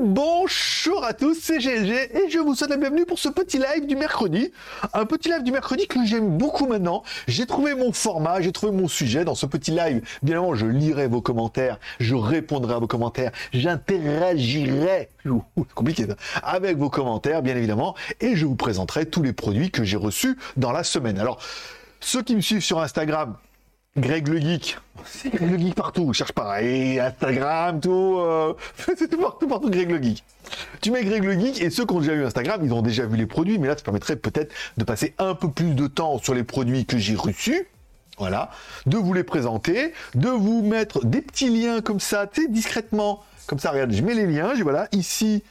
Bonjour à tous, c'est GLG et je vous souhaite la bienvenue pour ce petit live du mercredi. Un petit live du mercredi que j'aime beaucoup maintenant. J'ai trouvé mon format, j'ai trouvé mon sujet dans ce petit live. Bien évidemment, je lirai vos commentaires, je répondrai à vos commentaires, j'interagirai, compliqué avec vos commentaires bien évidemment et je vous présenterai tous les produits que j'ai reçus dans la semaine. Alors, ceux qui me suivent sur Instagram, Greg le Geek. C'est Greg le Geek partout. Cherche pas. Instagram, tout. Euh... c'est tout partout, partout, Greg le Geek. Tu mets Greg le Geek et ceux qui ont déjà eu Instagram, ils ont déjà vu les produits. Mais là, ça permettrait peut-être de passer un peu plus de temps sur les produits que j'ai reçus. Voilà. De vous les présenter. De vous mettre des petits liens comme ça, tu sais, discrètement. Comme ça, regarde, je mets les liens. Voilà. Ici,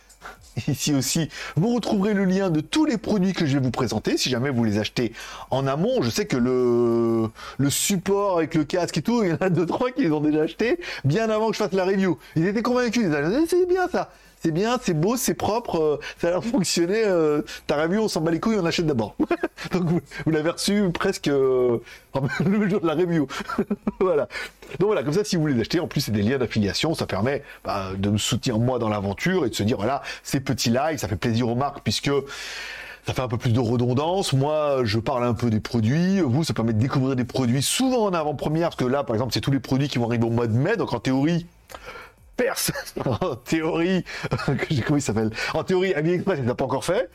Ici aussi, vous retrouverez le lien de tous les produits que je vais vous présenter. Si jamais vous les achetez en amont, je sais que le, support avec le casque et tout, il y en a deux, trois qui les ont déjà achetés bien avant que je fasse la review. Ils étaient convaincus, ils disaient, c'est bien ça c'est bien, c'est beau, c'est propre, euh, ça a l'air de fonctionner. Euh, ta review, on s'en bat les couilles, on achète d'abord. Donc vous, l'avez reçu presque euh, le jour de la review. voilà. Donc voilà, comme ça, si vous voulez acheter, en plus c'est des liens d'affiliation, ça permet bah, de me soutenir moi dans l'aventure et de se dire voilà, ces petits likes, ça fait plaisir aux marques puisque ça fait un peu plus de redondance. Moi, je parle un peu des produits. Vous, ça permet de découvrir des produits souvent en avant-première, parce que là, par exemple, c'est tous les produits qui vont arriver au mois de mai. Donc, en théorie, Perse, en théorie, comment il s'appelle? En théorie, AliExpress, il n'a pas encore fait.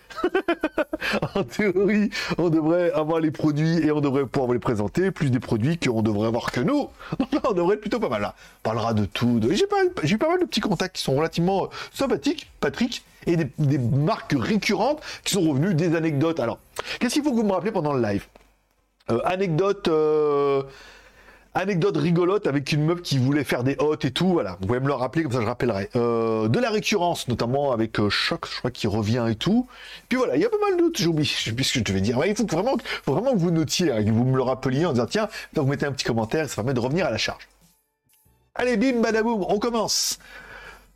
en théorie, on devrait avoir les produits et on devrait pouvoir vous les présenter, plus des produits qu'on devrait avoir que nous. On devrait être plutôt pas mal là. On parlera de tout. J'ai pas, pas mal de petits contacts qui sont relativement euh, sympathiques, Patrick, et des, marques récurrentes qui sont revenues, des anecdotes. Alors, qu'est-ce qu'il faut que vous me rappelez pendant le live? Euh, Anecdote. Euh, Anecdote rigolote avec une meuf qui voulait faire des hôtes et tout, voilà. Vous pouvez me le rappeler, comme ça je rappellerai. Euh, de la récurrence, notamment avec euh, Choc, je crois qu'il revient et tout. Puis voilà, il y a pas mal d'autres, j'oublie, je sais ce que je vais dire. il faut vraiment, faut vraiment que vous notiez, hein, que vous me le rappeliez en disant, tiens, vous mettez un petit commentaire, ça permet de revenir à la charge. Allez, bim, badaboum, on commence.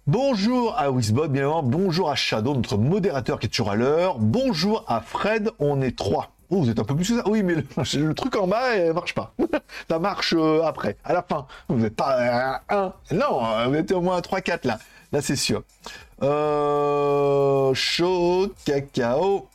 Bonjour à Wizbot, bien. Bonjour à Shadow, notre modérateur qui est toujours à l'heure. Bonjour à Fred, on est trois. Oh, vous êtes un peu plus que ça. Oui, mais le, truc en bas, il marche pas. ça marche euh, après, à la fin. Vous n'êtes pas un. Non, euh, vous êtes au moins 3-4 là. Là, c'est sûr. Euh, chaud, cacao.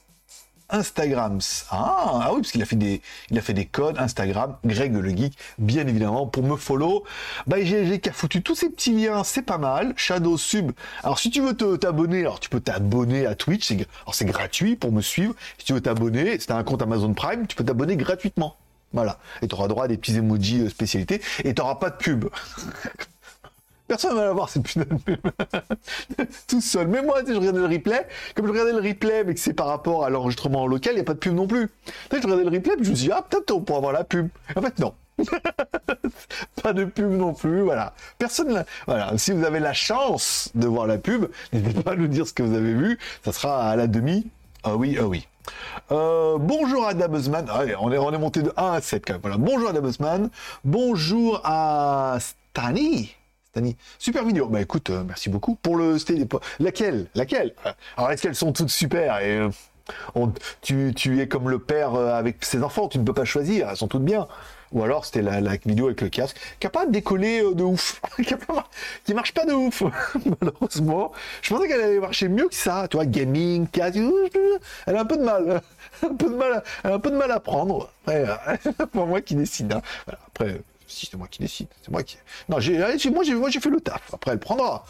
Instagram. Ah, ah oui, parce qu'il a fait des, il a fait des codes Instagram, Greg le geek, bien évidemment, pour me follow. Bah, j'ai qui a foutu tous ces petits liens, c'est pas mal. Shadow Sub. Alors, si tu veux t'abonner, alors tu peux t'abonner à Twitch, alors c'est gratuit pour me suivre. Si tu veux t'abonner, si t'as un compte Amazon Prime, tu peux t'abonner gratuitement. Voilà. Et tu auras droit à des petits emojis euh, spécialités et tu n'auras pas de pub. Personne ne va la voir cette putain de pub. Tout seul. Mais moi, je regardais le replay. Comme je regardais le replay, mais que c'est par rapport à l'enregistrement local, il n'y a pas de pub non plus. Je regardais le replay, puis je me suis dit, ah, peut-être on pourra avoir la pub. En fait, non. pas de pub non plus, voilà. Personne, voilà. Si vous avez la chance de voir la pub, n'hésitez pas à nous dire ce que vous avez vu. Ça sera à la demi. Ah oui, ah oui. Euh, bonjour à Dabuzman. Ah, on, est, on est monté de 1 à 7 quand même. Voilà. Bonjour à Dabuzman. Bonjour à Stani. Super vidéo. Bah écoute, euh, merci beaucoup pour le. Laquelle? Laquelle? Alors est-ce qu'elles sont toutes super et euh, tu, tu, es comme le père euh, avec ses enfants, tu ne peux pas choisir, elles sont toutes bien. Ou alors c'était la, vidéo avec le casque, qui n'a pas décollé de ouf, qui, marche pas de ouf, malheureusement. Je pensais qu'elle allait marcher mieux que ça, tu vois, gaming, casque, elle a un peu de mal, un peu de mal, un peu de mal à prendre. pour moi qui décide. Hein. Après, si c'est moi qui décide, c'est moi qui. Non, j'ai, moi, j'ai, moi, j'ai fait le taf. Après, elle prendra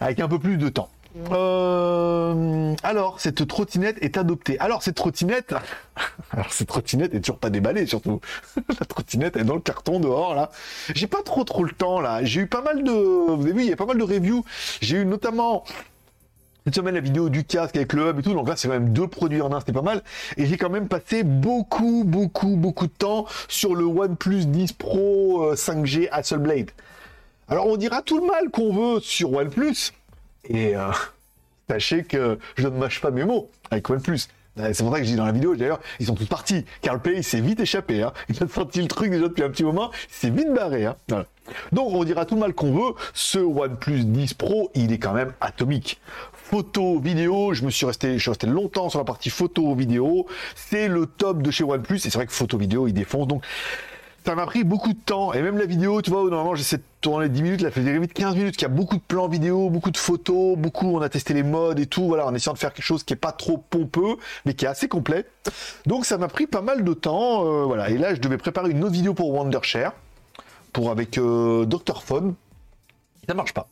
avec un peu plus de temps. Euh, alors, cette trottinette est adoptée. Alors, cette trottinette, alors cette trottinette est toujours pas déballée, surtout. La trottinette est dans le carton dehors là. J'ai pas trop trop le temps là. J'ai eu pas mal de, vous avez vu, il y a pas mal de reviews. J'ai eu notamment cette semaine la vidéo du casque avec le hub et tout, donc là c'est quand même deux produits en un, c'était pas mal. Et j'ai quand même passé beaucoup, beaucoup, beaucoup de temps sur le OnePlus 10 Pro 5G euh, Hasselblad. Alors on dira tout le mal qu'on veut sur OnePlus, et euh, sachez que je ne mâche pas mes mots avec OnePlus. Euh, c'est pour ça que dis dans la vidéo, d'ailleurs, ils sont tous partis. Carl Pay s'est vite échappé. Hein. Il a senti le truc déjà depuis un petit moment. Il s'est vite barré. Hein. Donc on dira tout le mal qu'on veut. Ce OnePlus 10 Pro, il est quand même atomique photo, vidéo, je me suis resté, je suis resté longtemps sur la partie photo, vidéo. C'est le top de chez OnePlus. Et c'est vrai que photo, vidéo, il défonce. Donc, ça m'a pris beaucoup de temps. Et même la vidéo, tu vois, où normalement j'essaie de tourner 10 minutes, là, fait vite 15 minutes, qu'il y a beaucoup de plans vidéo, beaucoup de photos, beaucoup, on a testé les modes et tout, voilà, en essayant de faire quelque chose qui est pas trop pompeux, mais qui est assez complet. Donc ça m'a pris pas mal de temps, euh, voilà. Et là, je devais préparer une autre vidéo pour Wondershare, pour avec euh, Dr. Phone. Ça marche pas.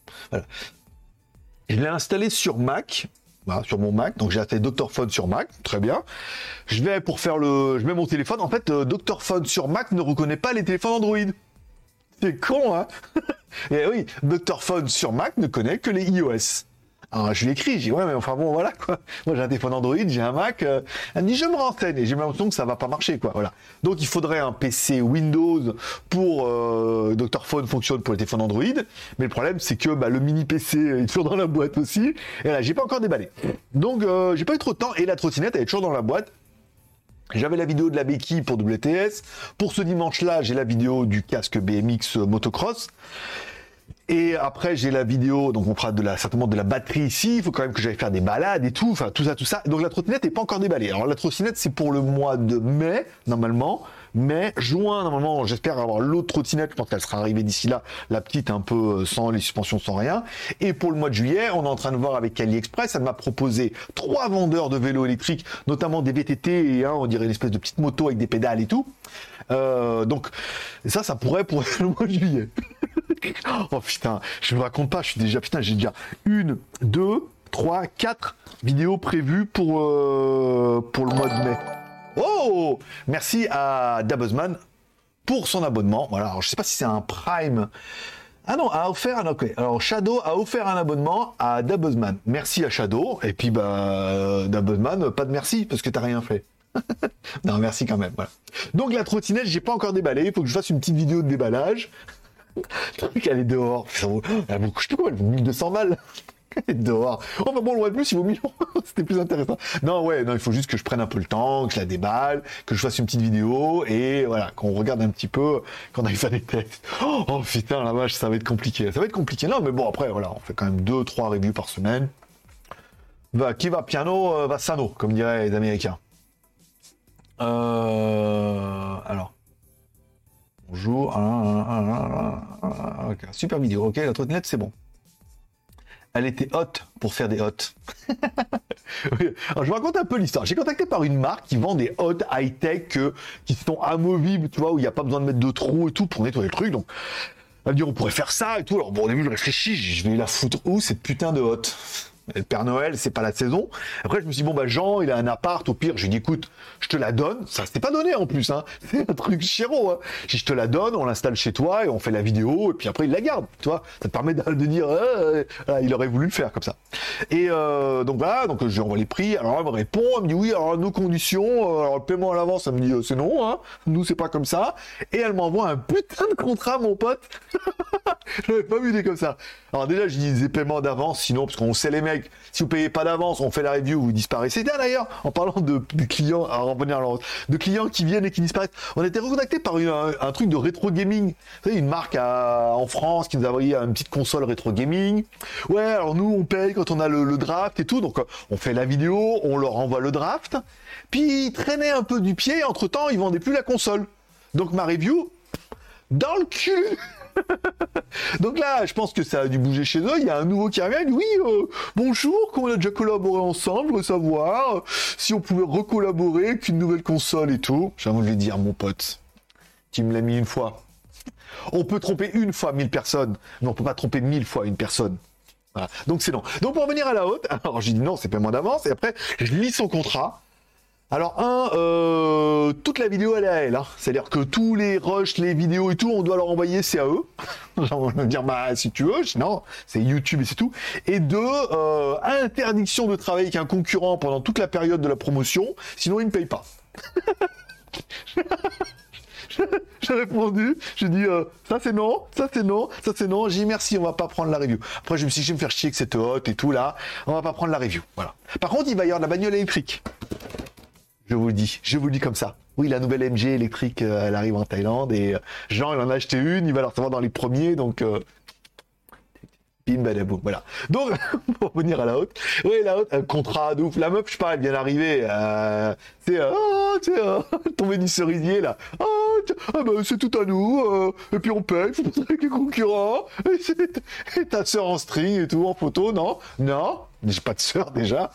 Je l'ai installé sur Mac, voilà, sur mon Mac. Donc j'ai installé Dr Phone sur Mac, très bien. Je vais pour faire le, je mets mon téléphone. En fait, euh, Dr Phone sur Mac ne reconnaît pas les téléphones Android. C'est con, hein? Et oui, Dr Phone sur Mac ne connaît que les iOS. Alors je lui écris, j'ai dit ouais mais enfin bon voilà quoi. Moi j'ai un téléphone Android, j'ai un Mac. Euh, elle me dit je me renseigne et j'ai l'impression que ça va pas marcher quoi. Voilà. Donc il faudrait un PC Windows pour euh, Dr Phone fonctionne pour les téléphones Android. Mais le problème c'est que bah, le mini PC est toujours dans la boîte aussi. Et là j'ai pas encore déballé. Donc euh, j'ai pas eu trop de temps et la trottinette elle est toujours dans la boîte. J'avais la vidéo de la béquille pour WTS. Pour ce dimanche-là, j'ai la vidéo du casque BMX motocross. Et après, j'ai la vidéo, donc on fera de la, certainement de la batterie ici. Il faut quand même que j'aille faire des balades et tout. Enfin, tout ça, tout ça. Donc la trottinette n'est pas encore déballée. Alors la trottinette, c'est pour le mois de mai, normalement. Mai, juin, normalement, j'espère avoir l'autre trottinette. Je pense qu'elle sera arrivée d'ici là. La petite, un peu euh, sans les suspensions, sans rien. Et pour le mois de juillet, on est en train de voir avec AliExpress. Elle m'a proposé trois vendeurs de vélos électriques, notamment des VTT et un, on dirait une espèce de petite moto avec des pédales et tout. Euh, donc, ça, ça pourrait pour le mois de juillet. oh putain, je me raconte pas, je suis déjà, putain, j'ai déjà une, deux, trois, quatre vidéos prévues pour, euh, pour le mois de mai. Oh Merci à Dabuzman pour son abonnement. Voilà, alors je sais pas si c'est un Prime. Ah non, a offert un ok. Alors Shadow a offert un abonnement à Dabuzman. Merci à Shadow. Et puis bah Dabuzman, pas de merci parce que t'as rien fait. non, merci quand même. Donc la trottinette, j'ai pas encore déballé. Il faut que je fasse une petite vidéo de déballage. Truc, elle est dehors. Elle je sais quoi, elle vaut 1200 balles. Dehors. Oh, bah bon, le plus, il vaut 1000 C'était plus intéressant. Non, ouais, non, il faut juste que je prenne un peu le temps, que je la déballe, que je fasse une petite vidéo et voilà, qu'on regarde un petit peu, qu'on aille faire des tests. Oh, putain, la vache, ça va être compliqué. Ça va être compliqué. Non, mais bon, après, voilà, on fait quand même 2-3 reviews par semaine. Va, qui va piano, euh, va sano, comme diraient les Américains. Euh, alors. Bonjour. Super vidéo. Ok, la trottinette, c'est bon. Elle était haute pour faire des hottes. Alors, je vous raconte un peu l'histoire. J'ai contacté par une marque qui vend des hottes high-tech euh, qui sont amovibles, tu vois, où il n'y a pas besoin de mettre de trous et tout pour nettoyer le truc. Donc, elle me dit, on pourrait faire ça et tout. Alors, bon, au début, je réfléchis, je vais la foutre où cette putain de hotte? Père Noël, c'est pas la saison. Après, je me suis dit, bon, bah, Jean, il a un appart, au pire, je lui dis, écoute, je te la donne. Ça s'était pas donné en plus, hein. C'est un truc chéro, hein. Je, te la donne, on l'installe chez toi et on fait la vidéo, et puis après, il la garde, tu vois. Ça te permet de, dire, euh, il aurait voulu le faire comme ça. Et euh, donc voilà, donc je lui envoie les prix. Alors elle me répond, elle me dit, oui, alors nos conditions, euh, alors le paiement à l'avance, elle me dit, c'est non, hein. Nous, c'est pas comme ça. Et elle m'envoie un putain de contrat, mon pote. je l'avais pas vu des comme ça. Alors déjà, je disais paiement d'avance, sinon, parce qu'on sait les mecs, si vous payez pas d'avance, on fait la review, vous disparaissez. D'ailleurs, en parlant de, clients, à revenir à de clients qui viennent et qui disparaissent, on a été recontacté par un, truc de rétro gaming. Vous savez, une marque en France qui nous a envoyé une petite console rétro gaming. Ouais, alors nous, on paye quand on a le, draft et tout. Donc, on fait la vidéo, on leur envoie le draft. Puis, ils traînaient un peu du pied. Entre temps, ils vendaient plus la console. Donc, ma review, dans le cul Donc là, je pense que ça a dû bouger chez eux. Il y a un nouveau qui revient. oui, euh, bonjour, qu'on a déjà collaboré ensemble, savoir si on pouvait recollaborer avec une nouvelle console et tout. J'ai envie de lui dire, mon pote, tu me l'as mis une fois. On peut tromper une fois mille personnes, mais on peut pas tromper mille fois une personne. Donc c'est non. Donc pour revenir à la haute, alors j'ai dit non, c'est pas moins d'avance, et après je lis son contrat. Alors un, euh, toute la vidéo elle est à elle, hein. c'est-à-dire que tous les rushs, les vidéos et tout, on doit leur envoyer, c'est à eux. on va dire bah si tu veux, sinon c'est YouTube et c'est tout. Et deux, euh, interdiction de travailler avec un concurrent pendant toute la période de la promotion, sinon il ne paye pas. j'ai répondu, j'ai dit euh, ça c'est non, ça c'est non, ça c'est non. J'ai dit merci, on va pas prendre la review. Après je me suis dit je vais me faire chier que cette hot et tout là, on va pas prendre la review. Voilà. Par contre il va y avoir la bagnole électrique. Je vous le dis, je vous le dis comme ça. Oui, la nouvelle MG électrique, euh, elle arrive en Thaïlande et euh, Jean, il en a acheté une, il va la recevoir dans les premiers, donc euh, bim badaboum, voilà. Donc, pour revenir à la haute, oui, la haute, un contrat de ouf. La meuf, je pas, elle vient d'arriver, c'est, oh, sais, oh, tomber du cerisier, là. Oh, ah bah, c'est tout à nous, euh, et puis on paye, faut avec les concurrents, et, ta sœur en string et tout, en photo, non Non j'ai pas de sœur déjà.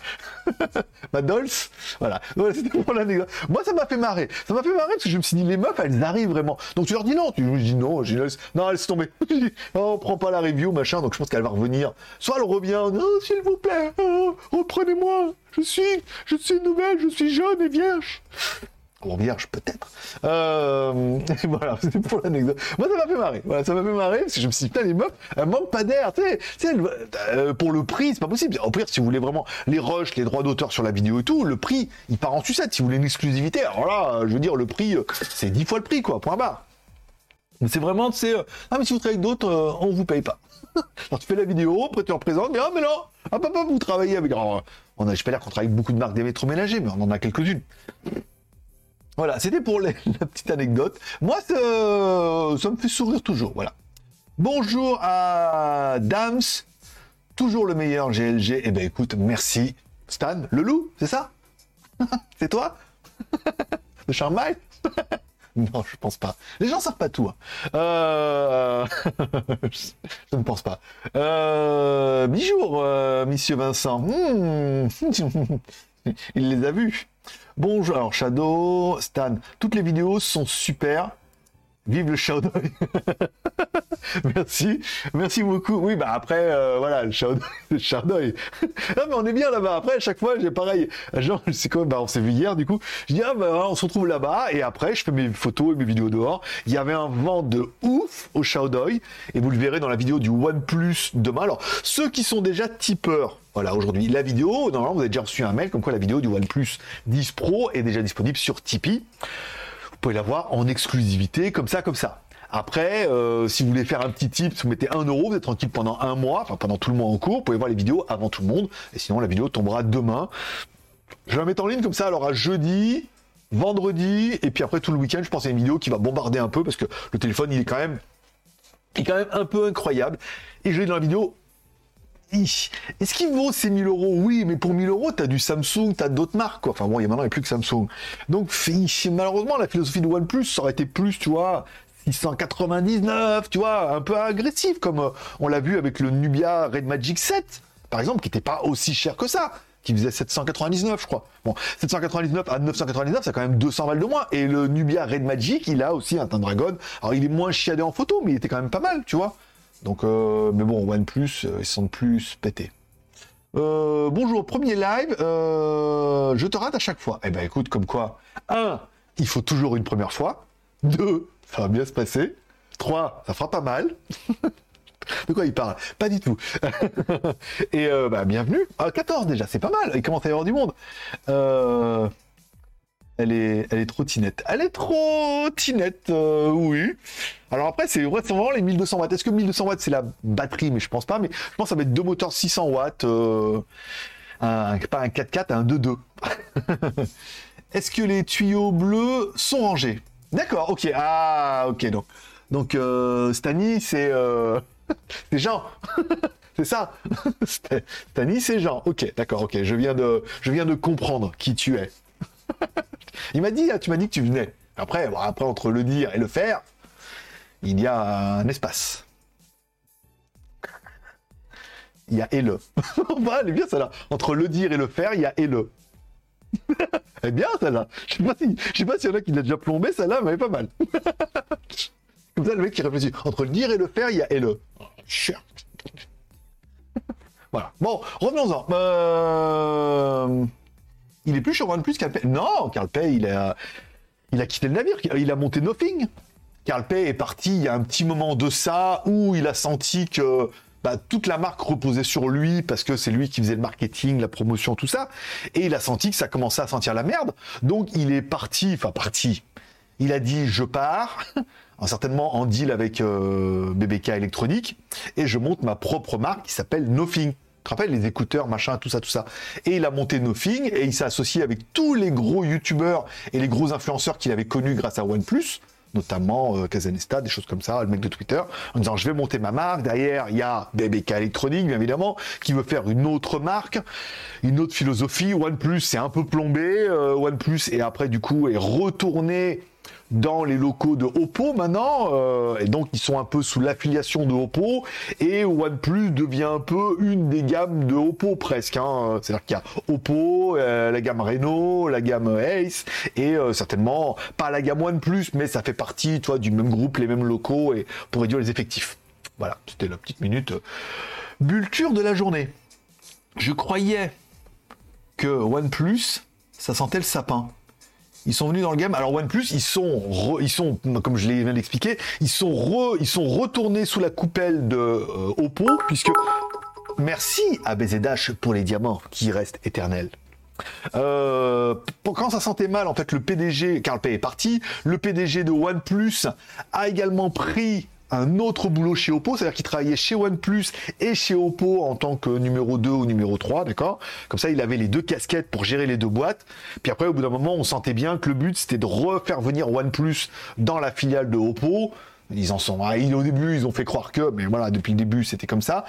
Ma Dolce. Voilà. voilà c'était pour l'anecdote. Moi, ça m'a fait marrer. Ça m'a fait marrer parce que je me suis dit, les meufs, elles arrivent vraiment. Donc tu leur dis non. Tu me dis non. Je dis, non, laisse tomber. oh, on prend pas la review, machin. Donc je pense qu'elle va revenir. Soit elle revient, oh, s'il vous plaît, oh, reprenez-moi. Je suis, je suis nouvelle, je suis jeune et vierge vierge peut-être. Euh, voilà, c'était pour l'anecdote. Moi, ça m'a fait marrer. Voilà, ça m'a fait marrer parce que je me suis dit, les meufs, elles manquent pas d'air. Tu sais, euh, pour le prix, c'est pas possible. Au pire, si vous voulez vraiment les rushs, les droits d'auteur sur la vidéo et tout, le prix, il part en sucette. Si vous voulez une exclusivité, alors là, je veux dire, le prix, euh, c'est dix fois le prix, quoi, point barre. C'est vraiment, c'est, ah, mais si vous travaillez d'autres, on vous paye pas. alors, tu fais la vidéo, après tu représentes, mais ah, mais non, ah, papa, vous travaillez avec. Alors, on a, je peux dire qu'on travaille avec beaucoup de marques d'électroménager, mais on en a quelques-unes. Voilà, c'était pour la petite anecdote. Moi, ça, me fait sourire toujours. Voilà. Bonjour à Dams, toujours le meilleur GLG. Eh ben écoute, merci. Stan, le loup, c'est ça? C'est toi? Le Charmail Non, je pense pas. Les gens savent pas tout. Hein. Euh... je ne pense pas. Euh... Euh, monsieur Vincent. Hmm. Il les a vus. Bonjour, alors Shadow, Stan, toutes les vidéos sont super. Vive le Shadow. merci, merci beaucoup. Oui, bah après, euh, voilà, le Shadow. Le non, mais on est bien là-bas. Après, à chaque fois, j'ai pareil. Genre, c'est quoi? Bah, on s'est vu hier, du coup. Je dis, ah, bah, on se retrouve là-bas. Et après, je fais mes photos et mes vidéos dehors. Il y avait un vent de ouf au Shadow. Et vous le verrez dans la vidéo du OnePlus demain. Alors, ceux qui sont déjà tipeurs, voilà, aujourd'hui, la vidéo, normalement, vous avez déjà reçu un mail comme quoi la vidéo du OnePlus 10 Pro est déjà disponible sur Tipeee. Vous pouvez la voir en exclusivité, comme ça, comme ça. Après, euh, si vous voulez faire un petit tip, vous mettez 1 euro, vous êtes tranquille pendant un mois, enfin pendant tout le mois en cours, vous pouvez voir les vidéos avant tout le monde, et sinon la vidéo tombera demain. Je la mettre en ligne comme ça, alors à jeudi, vendredi, et puis après tout le week-end, je pense à une vidéo qui va bombarder un peu, parce que le téléphone, il est quand même, il est quand même un peu incroyable. Et je vais dans la vidéo, est-ce qu'il vaut ces 1000 euros? Oui, mais pour 1000 euros, t'as du Samsung, t'as d'autres marques. Enfin bon, il y a maintenant, plus que Samsung. Donc, malheureusement, la philosophie de OnePlus, ça aurait été plus, tu vois, 699, tu vois, un peu agressif, comme euh, on l'a vu avec le Nubia Red Magic 7, par exemple, qui n'était pas aussi cher que ça qui faisait 799, je crois. Bon, 799 à 999, c'est quand même 200 balles de moins. Et le Nubia Red Magic, il a aussi un Dragon. Alors, il est moins chiadé en photo, mais il était quand même pas mal, tu vois. Donc, euh, mais bon, OnePlus, euh, ils sont plus pétés. Euh, bonjour, premier live. je te rate à chaque fois. Eh ben, écoute, comme quoi. Un, il faut toujours une première fois. Deux, ça va bien se passer. Trois, ça fera pas mal. De quoi il parle? Pas du tout. Et bah, bienvenue. Ah, 14 déjà, c'est pas mal. Il commence à y avoir du monde. Elle est, elle est trop tinette. Elle est trop tinette, euh, oui. Alors après, c'est vraiment les 1200 watts. Est-ce que 1200 watts c'est la batterie? Mais je pense pas. Mais je pense que ça va être deux moteurs 600 watts. Euh, un, pas un 4x4, un 2.2. Est-ce que les tuyaux bleus sont rangés? D'accord, ok. Ah, ok. Donc, donc euh, Stani, c'est euh, c'est Jean. c'est ça. Stani, c'est Jean. Ok, d'accord, ok. Je viens de, je viens de comprendre qui tu es. Il m'a dit, ah, tu m'as dit que tu venais. Après, après, entre le dire et le faire, il y a un espace. Il y a et le. elle est bien celle-là. Entre le dire et le faire, il y a et le. est bien celle-là. Je sais pas si, je sais pas s'il y en a qui l'a déjà plombé, celle-là, mais elle est pas mal. Comme ça, le mec qui réfléchit. Entre le dire et le faire, il y a et le. voilà. Bon, revenons-en. Euh il est plus sur OnePlus qu'Alpay. Non, Pay, il a, il a quitté le navire, il a monté Nothing. Pay est parti il y a un petit moment de ça où il a senti que bah, toute la marque reposait sur lui parce que c'est lui qui faisait le marketing, la promotion, tout ça. Et il a senti que ça commençait à sentir la merde. Donc il est parti, enfin parti. Il a dit je pars, certainement en deal avec euh, BBK électronique, et je monte ma propre marque qui s'appelle Nothing te rappelles, les écouteurs, machin, tout ça, tout ça. Et il a monté Nothing et il s'est associé avec tous les gros youtubeurs et les gros influenceurs qu'il avait connus grâce à OnePlus notamment euh, Kazanesta, des choses comme ça, le mec de Twitter, en disant je vais monter ma marque. Derrière, il y a BBK Electronic, bien évidemment, qui veut faire une autre marque, une autre philosophie. OnePlus, c'est un peu plombé. Euh, OnePlus, et après, du coup, est retourné dans les locaux de Oppo maintenant, euh, et donc ils sont un peu sous l'affiliation de Oppo, et OnePlus devient un peu une des gammes de Oppo presque. Hein. C'est-à-dire qu'il y a Oppo, euh, la gamme Reno, la gamme Ace, et euh, certainement pas la gamme OnePlus, mais ça fait partie, toi, du même groupe, les mêmes locaux, et pour réduire les effectifs. Voilà, c'était la petite minute bulture de la journée. Je croyais que OnePlus, ça sentait le sapin. Ils sont venus dans le game. Alors OnePlus, ils sont, ils sont, comme je l'ai viens d'expliquer, ils sont sont retournés sous la coupelle de euh, Oppo, puisque merci à BZH pour les diamants qui restent éternels. Euh, quand ça sentait mal, en fait, le PDG, Carl Pay est parti, le PDG de OnePlus a également pris un autre boulot chez Oppo, c'est-à-dire qu'il travaillait chez OnePlus et chez Oppo en tant que numéro 2 ou numéro 3, d'accord? Comme ça, il avait les deux casquettes pour gérer les deux boîtes. Puis après, au bout d'un moment, on sentait bien que le but, c'était de refaire venir OnePlus dans la filiale de Oppo. Ils en sont. Ah, au début, ils ont fait croire que, mais voilà, depuis le début, c'était comme ça.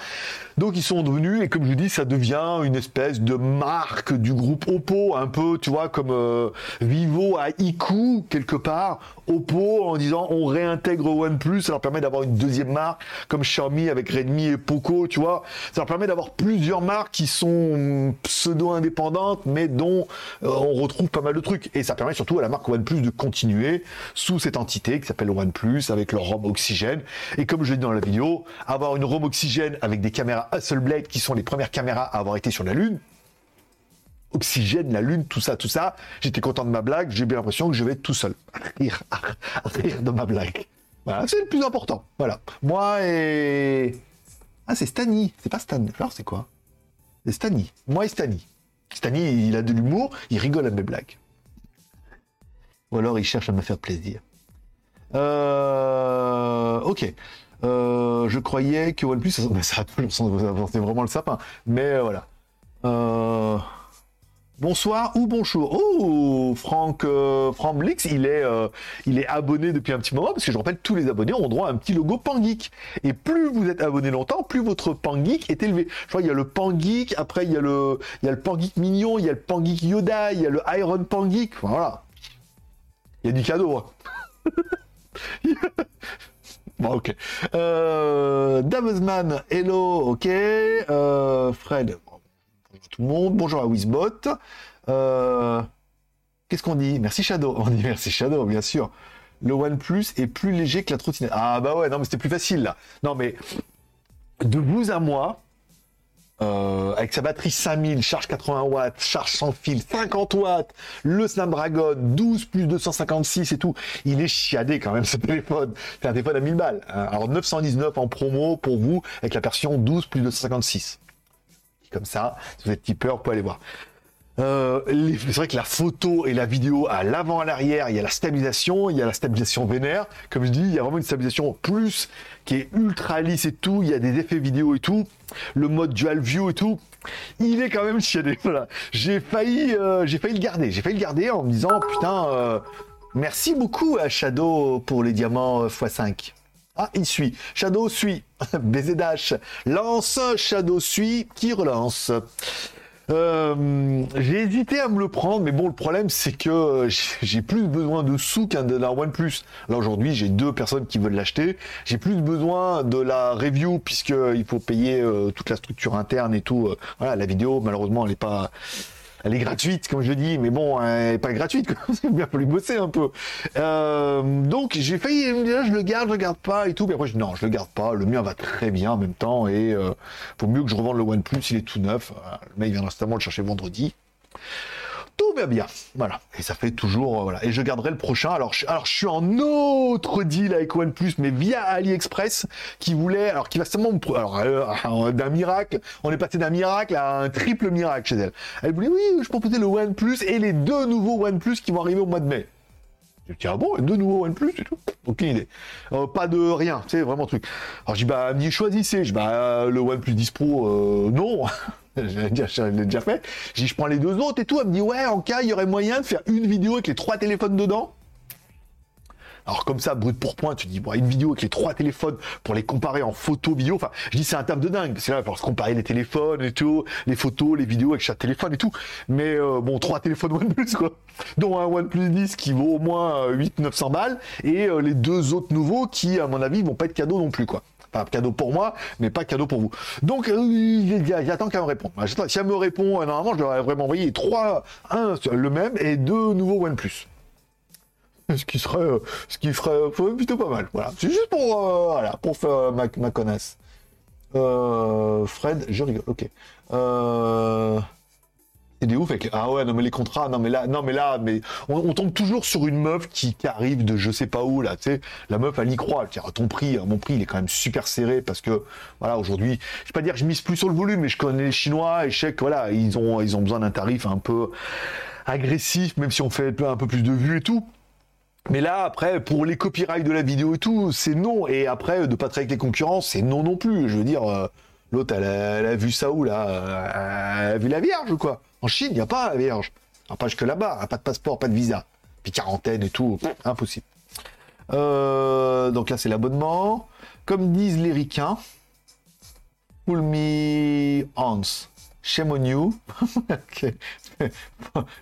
Donc, ils sont devenus, et comme je dis, ça devient une espèce de marque du groupe Oppo, un peu, tu vois, comme euh, Vivo à Iku, quelque part. Oppo, en disant on réintègre OnePlus, ça leur permet d'avoir une deuxième marque, comme Xiaomi avec Redmi et Poco, tu vois. Ça leur permet d'avoir plusieurs marques qui sont pseudo-indépendantes, mais dont euh, on retrouve pas mal de trucs. Et ça permet surtout à la marque OnePlus de continuer sous cette entité qui s'appelle OnePlus, avec leur ROM Oxygène. Et comme je l'ai dit dans la vidéo, avoir une ROM Oxygène avec des caméras Hasselblad qui sont les premières caméras à avoir été sur la Lune, oxygène, la lune, tout ça, tout ça. J'étais content de ma blague, j'ai bien l'impression que je vais être tout seul. Rire, rire de ma blague. C'est le plus important. Voilà. Moi et. Ah, c'est Stani. C'est pas Stan. Alors, c'est quoi? C'est Stani. Moi et Stani. Stani, il a de l'humour, il rigole à mes blagues. Ou alors, il cherche à me faire plaisir. Euh, ok. Euh, je croyais que OnePlus, ça, ça c'est vraiment le sapin. Mais euh, voilà. Euh, bonsoir ou bonjour. Oh, Franck, Franck Blix, il est, il est abonné depuis un petit moment parce que je rappelle, tous les abonnés ont droit à un petit logo Pangeek. Et plus vous êtes abonné longtemps, plus votre Pangeek est élevé. Je vois, il y a le Pangeek, après il y a le, il y a le Pangeek mignon, il y a le Pangeek Yoda, il y a le Iron Pangeek. Voilà. Il y a du cadeau. Hein. Bon, ok. Euh, hello, ok. Euh, Fred, bonjour tout le monde. Bonjour à Wizbot. Euh, Qu'est-ce qu'on dit? Merci Shadow. On dit merci Shadow, bien sûr. Le OnePlus est plus léger que la trottinette. Ah bah ouais, non mais c'était plus facile là. Non mais de vous à moi, euh, avec sa batterie 5000, charge 80 watts, charge sans fil, 50 watts, le Snapdragon 12 plus 256 et tout. Il est chiadé quand même ce téléphone. C'est un téléphone à 1000 balles. Hein. Alors 919 en promo pour vous avec la version 12 plus 256. Comme ça, si vous êtes tipeur, vous pouvez aller voir. Euh, c'est vrai que la photo et la vidéo à l'avant, à l'arrière, il y a la stabilisation, il y a la stabilisation vénère. Comme je dis, il y a vraiment une stabilisation plus qui est ultra lisse et tout. Il y a des effets vidéo et tout. Le mode dual view et tout. Il est quand même chiadé. Voilà. J'ai failli, euh, j'ai failli le garder. J'ai failli le garder en me disant putain, euh, merci beaucoup à Shadow pour les diamants x5. Ah, il suit. Shadow suit. BZH. Lance. Shadow suit. Qui relance? Euh, j'ai hésité à me le prendre, mais bon, le problème, c'est que j'ai plus besoin de sous qu'un de la OnePlus. Là, aujourd'hui, j'ai deux personnes qui veulent l'acheter. J'ai plus besoin de la review, puisqu'il faut payer euh, toute la structure interne et tout. voilà, la vidéo, malheureusement, elle n'est pas elle est gratuite, comme je dis, mais bon, elle n'est pas gratuite, il bien fallu bosser un peu. Euh, donc j'ai failli je le garde, je le garde pas et tout, mais après je dis non, je le garde pas, le mien va très bien en même temps, et euh, faut mieux que je revende le OnePlus, il est tout neuf, le mec viendra certainement le chercher vendredi tout va bien. Voilà. Et ça fait toujours, euh, voilà. Et je garderai le prochain. Alors, je, alors, je suis en autre deal avec OnePlus, mais via AliExpress, qui voulait, alors, qui va seulement me, alors, euh, d'un miracle, on est passé d'un miracle à un triple miracle chez elle. Elle voulait, oui, je proposais le OnePlus et les deux nouveaux OnePlus qui vont arriver au mois de mai. Je dis, ah bon, deux nouveaux OnePlus et tout Aucune idée. Euh, pas de rien, c'est vraiment truc. Alors je dis, bah, dit, choisissez. Je dis, bah, le OnePlus 10 Pro, non. J'avais déjà, déjà fait. J'ai je prends les deux autres et tout. Elle me dit, ouais, en cas, il y aurait moyen de faire une vidéo avec les trois téléphones dedans. Alors comme ça, brut pour point, tu dis, bon, une vidéo avec les trois téléphones pour les comparer en photo, vidéo. Enfin, je dis c'est un taf de dingue. C'est là pour se comparer les téléphones et tout, les photos, les vidéos avec chaque téléphone et tout. Mais euh, bon, trois téléphones OnePlus quoi, dont un OnePlus 10 qui vaut au moins 800-900 euh, balles et euh, les deux autres nouveaux qui, à mon avis, vont pas être cadeaux non plus quoi. Pas cadeau pour moi, mais pas cadeau pour vous. Donc, j'attends qu'elle me réponde. Si elle me répond, normalement, je leur vraiment envoyer trois, un, le même, et deux nouveaux OnePlus ce qui serait, euh, ce qui ferait euh, plutôt pas mal. Voilà, c'est juste pour, euh, voilà, pour faire ma, ma connasse. Fred, je rigole. Ok. C'est des ouf avec ah ouais non mais les contrats non mais là non mais là mais on, tombe toujours sur une meuf qui, arrive de je sais pas où là tu sais la meuf elle y croit elle dit ton prix mon prix il est quand même super serré parce que voilà aujourd'hui je vais pas dire que je mise plus sur le volume mais je connais les chinois et je sais que voilà ils ont besoin d'un tarif un peu agressif même si on fait un peu plus de vues et tout mais là, après, pour les copyrights de la vidéo et tout, c'est non. Et après, de pas travailler avec les concurrents, c'est non non plus. Je veux dire, euh, l'autre, elle, a vu ça où, là Elle a vu la Vierge quoi En Chine, il n'y a pas Vierge. pas que là-bas, pas de passeport, pas de visa. Puis quarantaine et tout, impossible. Euh, donc là, c'est l'abonnement. Comme disent les ricains, pull me hands. Shame on you.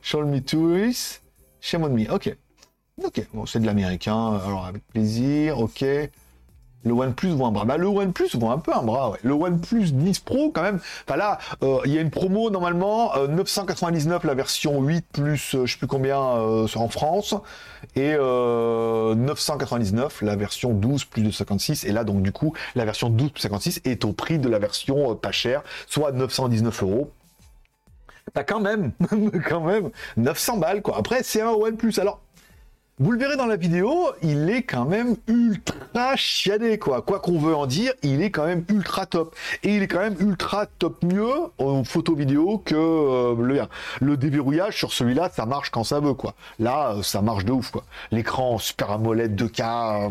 Show me tourists. Shame on me. Ok. Ok, bon, c'est de l'américain, alors avec plaisir, ok. Le OnePlus vaut un bras. Bah, le OnePlus vaut un peu un bras, ouais. Le OnePlus 10 Pro, quand même. Enfin là, euh, il y a une promo normalement, 999 euh, la version 8 plus euh, je sais plus combien en France, et 999 la version 12 plus de 56. Et là, donc du coup, la version 12 plus 56 est au prix de la version pas chère, soit 919 euros. T'as quand même, quand même, 900 balles quoi. Après, c'est un OnePlus. Alors, vous le verrez dans la vidéo, il est quand même ultra chiadé, quoi. Quoi qu'on veut en dire, il est quand même ultra top. Et il est quand même ultra top mieux en photo vidéo que euh, le, le déverrouillage sur celui-là, ça marche quand ça veut, quoi. Là, euh, ça marche de ouf, quoi. L'écran Super AMOLED 2K, euh,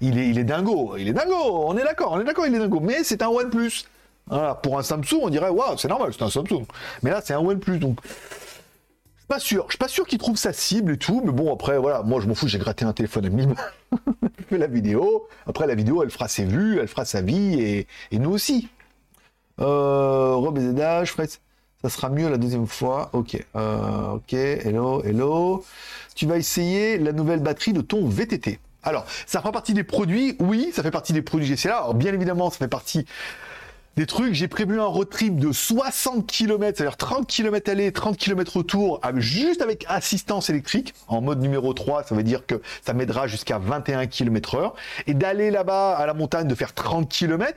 il est, il est dingo. Il est dingo, on est d'accord, on est d'accord, il est dingo. Mais c'est un OnePlus. Voilà, pour un Samsung, on dirait, waouh, c'est normal, c'est un Samsung. Mais là, c'est un OnePlus, donc pas sûr. Je suis pas sûr qu'il trouve sa cible et tout, mais bon, après, voilà, moi je m'en fous, j'ai gratté un téléphone à 1000 fait la vidéo. Après, la vidéo, elle fera ses vues, elle fera sa vie, et, nous aussi. Euh, Rob et Fred, ça sera mieux la deuxième fois. Ok, euh, ok, hello, hello. Tu vas essayer la nouvelle batterie de ton VTT. Alors, ça fera partie des produits, oui, ça fait partie des produits GCA. Alors, bien évidemment, ça fait partie des trucs. J'ai prévu un road trip de 60 km, c'est-à-dire 30 km aller, 30 km retour, juste avec assistance électrique. En mode numéro 3, ça veut dire que ça m'aidera jusqu'à 21 km heure. Et d'aller là-bas à la montagne, de faire 30 km,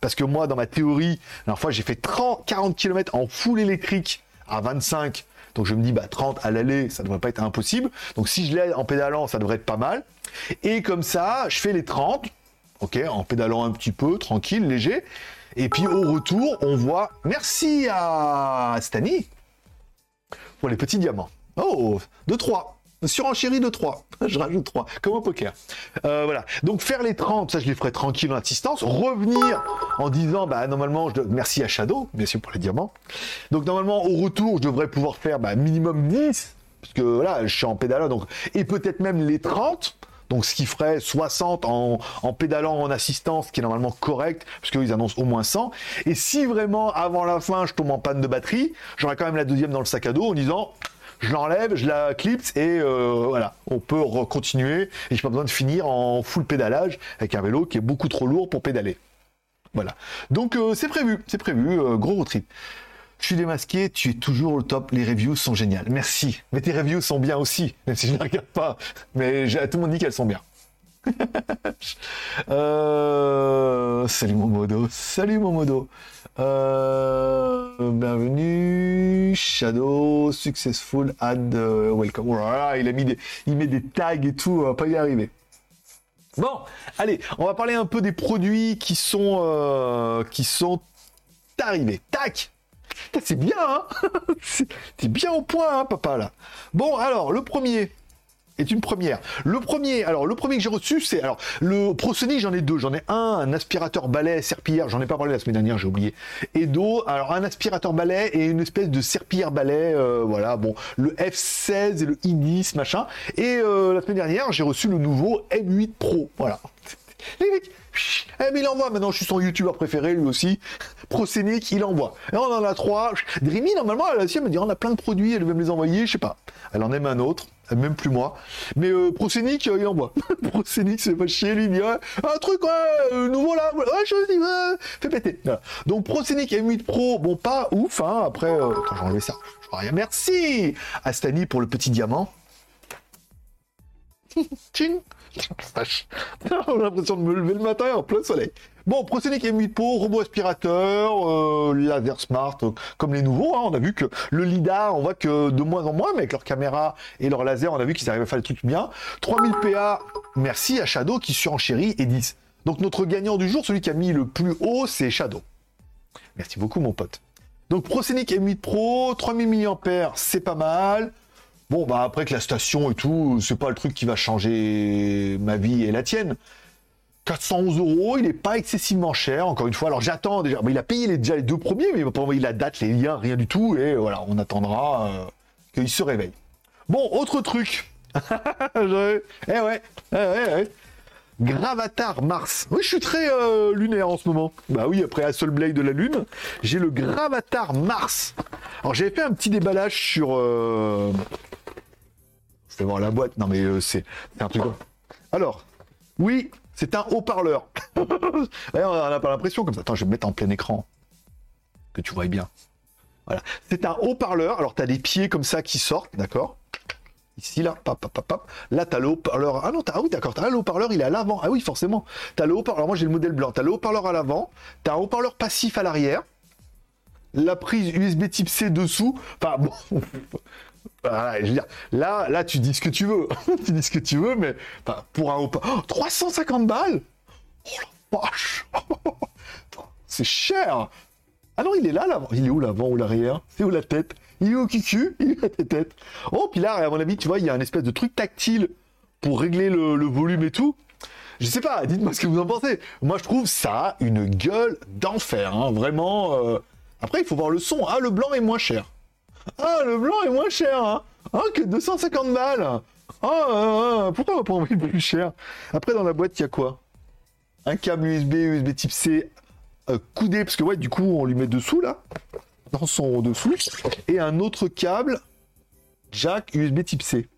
parce que moi, dans ma théorie, la dernière fois, j'ai fait 30, 40 km en full électrique à 25. Donc je me dis, bah 30 à l'aller, ça devrait pas être impossible. Donc si je l'ai en pédalant, ça devrait être pas mal. Et comme ça, je fais les 30, ok, en pédalant un petit peu, tranquille, léger. Et puis au retour, on voit merci à Stani pour les petits diamants. Oh, de 3. Surenchérie de 3. Je rajoute 3, comme au poker. Euh, voilà. Donc faire les 30, ça je les ferai tranquille en assistance. Revenir en disant, bah normalement, je merci à Shadow, bien sûr pour les diamants. Donc normalement, au retour, je devrais pouvoir faire bah, minimum 10, parce que voilà, je suis en pédalant, donc et peut-être même les 30 donc ce qui ferait 60 en, pédalant en assistance, qui est normalement correct, parce qu'ils annoncent au moins 100. Et si vraiment avant la fin je tombe en panne de batterie, j'aurai quand même la deuxième dans le sac à dos en disant je l'enlève, je la clipse et euh, voilà, on peut continuer et j'ai pas besoin de finir en full pédalage avec un vélo qui est beaucoup trop lourd pour pédaler. Voilà. Donc euh, c'est prévu, c'est prévu, euh, gros road. Je suis démasqué, tu es toujours au top, les reviews sont géniales. Merci. Mais tes reviews sont bien aussi, même si je ne les regarde pas. Mais tout le monde dit qu'elles sont bien. Euh, salut mon modo, salut mon modo. Euh, bienvenue, Shadow, successful, add, euh, welcome. Oh il a mis des, il met des tags et tout, on va pas y arriver. Bon, allez, on va parler un peu des produits qui sont, qui sont arrivés. Tac c'est bien, hein T'es bien au point, hein, papa, là. Bon, alors, le premier. est une première. Le premier, alors le premier que j'ai reçu, c'est alors le ProSonic, j'en ai deux. J'en ai un, un aspirateur balai serpillière, j'en ai pas parlé la semaine dernière, j'ai oublié. Et d'autres, alors un aspirateur balai et une espèce de serpillière balai, euh, voilà, bon, le F16 et le i10, machin. Et euh, la semaine dernière, j'ai reçu le nouveau M8 Pro, voilà. eh, mais il envoie maintenant, je suis son youtubeur préféré lui aussi. Procénic, il envoie. Et on en a trois. Dreamy, normalement, elle, elle me dit on a plein de produits, elle veut me les envoyer, je sais pas. Elle en aime un autre, même plus moi. Mais euh, Procénic, euh, il envoie. Procénic, c'est pas chier, lui, il dit un truc, ouais, nouveau là, ouais, je dis, ouais, fais péter. Donc Procénic M8 Pro, bon, pas ouf, hein. Après, euh, attends, j'ai ça. Je vois rien. Merci à Stani pour le petit diamant. Tching A l'impression de me lever le matin en plein soleil. Bon, Prosonic M8 Pro, robot aspirateur, euh, laser smart, euh, comme les nouveaux. Hein. on a vu que le LIDAR, on voit que de moins en moins, mais avec leur caméra et leur laser, on a vu qu'ils arrivent à faire le truc bien. 3000 PA, merci à Shadow qui surenchérit et 10. Donc notre gagnant du jour, celui qui a mis le plus haut, c'est Shadow. Merci beaucoup mon pote. Donc Prosonic M8 Pro, 3000 mAh, c'est pas mal. Bon, bah après que la station et tout, c'est pas le truc qui va changer ma vie et la tienne. 411 euros, il n'est pas excessivement cher, encore une fois. Alors j'attends déjà, il a payé les, déjà les deux premiers, mais il va pas envoyer la date, les liens, rien du tout. Et voilà, on attendra euh, qu'il se réveille. Bon, autre truc. eh ouais, eh ouais, eh ouais. Gravatar Mars. Oui, je suis très euh, lunaire en ce moment. Bah oui, après Blade de la Lune, j'ai le Gravatar Mars. Alors j'avais fait un petit déballage sur... Euh, la boîte. Non, mais euh, c'est un truc. Alors, oui, c'est un haut-parleur. on n'a pas l'impression comme ça. Attends, je vais me mettre en plein écran. Que tu vois bien. Voilà. C'est un haut-parleur. Alors, tu as des pieds comme ça qui sortent, d'accord? Ici, là, pap, pap, pap, Là, tu as le haut-parleur. Ah non, as... ah oui, d'accord. As le haut-parleur, il est à l'avant. Ah oui, forcément. Tu as le haut-parleur. Moi, j'ai le modèle blanc. Tu as le haut-parleur à l'avant. Tu as un haut-parleur passif à l'arrière. La prise USB type C dessous. Enfin, bon. Là, là, tu dis ce que tu veux. tu dis ce que tu veux, mais pour un haut 350 balles? Oh la C'est cher Ah non, il est là, l'avant. Il est où l'avant ou l'arrière? C'est où la tête? Il est où Kiku? Il est où la tête? Oh, puis là, à mon avis, tu vois, il y a un espèce de truc tactile pour régler le, volume et tout. Je sais pas, dites-moi ce que vous en pensez. Moi, je trouve ça une gueule d'enfer, hein, vraiment. Euh. Après, il faut voir le son. Ah, le blanc est moins cher. Ah, le blanc est moins cher, hein. Ah, que 250 balles. Ah, ah, ah pourquoi on va pas envoyer plus cher? Après, dans la boîte, il y a quoi? Un câble USB, USB type C, euh, coudé, parce que ouais, du coup, on lui met dessous, là, dans son dessous, et un autre câble, jack USB type C.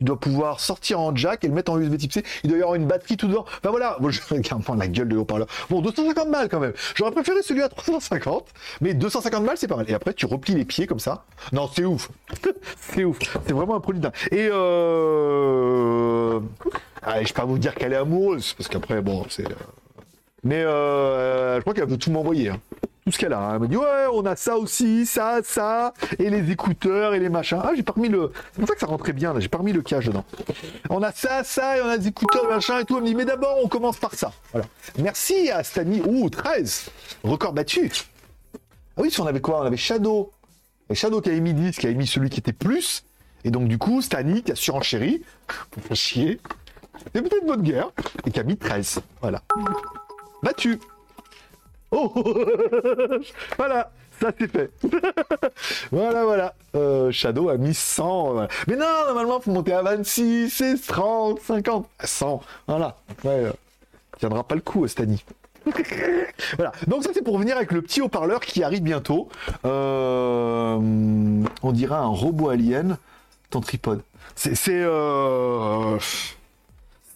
Il doit pouvoir sortir en jack et le mettre en USB type C. Il doit y avoir une batterie tout dedans. Enfin voilà, bon, je regarde la gueule de haut-parleur. Bon, 250 balles quand même. J'aurais préféré celui à 350, mais 250 balles c'est pas mal. Et après tu replies les pieds comme ça. Non, c'est ouf. c'est ouf. C'est vraiment un produit dingue. Et euh... Allez, je peux pas vous dire qu'elle est amoureuse, parce qu'après, bon, c'est... Euh, mais euh, je crois qu'elle veut tout m'envoyer. Hein ce qu'elle a. Hein. Elle dit ouais, on a ça aussi, ça, ça, et les écouteurs et les machins. Ah, j'ai pas remis le. C'est pour ça que ça rentrait bien là. J'ai pas remis le cache dedans. On a ça, ça, et on a des écouteurs, machin et tout. Elle me dit mais d'abord on commence par ça. Voilà. Merci à Stani. Ouh, 13 record battu. Ah oui, si on avait quoi? On avait Shadow. Et Shadow qui avait mis 10, qui avait mis celui qui était plus. Et donc du coup, Stani qui a surenchéri pour faire chier. C'est peut-être bonne guerre et qui a mis 13. Voilà. Battu. Oh Voilà, ça c'est fait. voilà, voilà. Euh, Shadow a mis 100. Mais non, normalement, il faut monter à 26, 30, 50, 100. Voilà. Après, euh, tiendra pas le coup, Stani. voilà. Donc ça c'est pour venir avec le petit haut-parleur qui arrive bientôt. Euh, on dira un robot alien. Ton tripode. C'est... Euh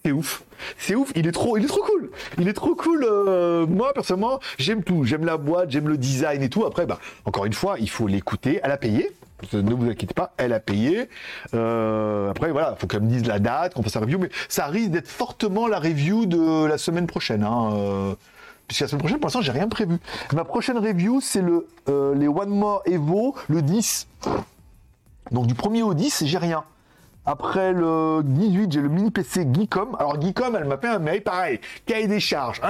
c'est ouf. C'est ouf, il est trop, il est trop cool. Il est trop cool. Euh, moi, personnellement, j'aime tout. J'aime la boîte, j'aime le design et tout. Après, bah, encore une fois, il faut l'écouter. Elle a payé. Ne vous inquiétez pas, elle a payé. Euh, après, voilà, il faut qu'elle me dise la date, qu'on fasse la review. Mais ça risque d'être fortement la review de la semaine prochaine. Hein, euh, puisque la semaine prochaine, pour l'instant, j'ai rien prévu. Ma prochaine review, c'est le les One More Evo, le 10. Donc du 1er au 10, j'ai rien. Après le 18, j'ai le mini PC Geekom. Alors Geekom, elle m'a fait un mail pareil, cahier des charges,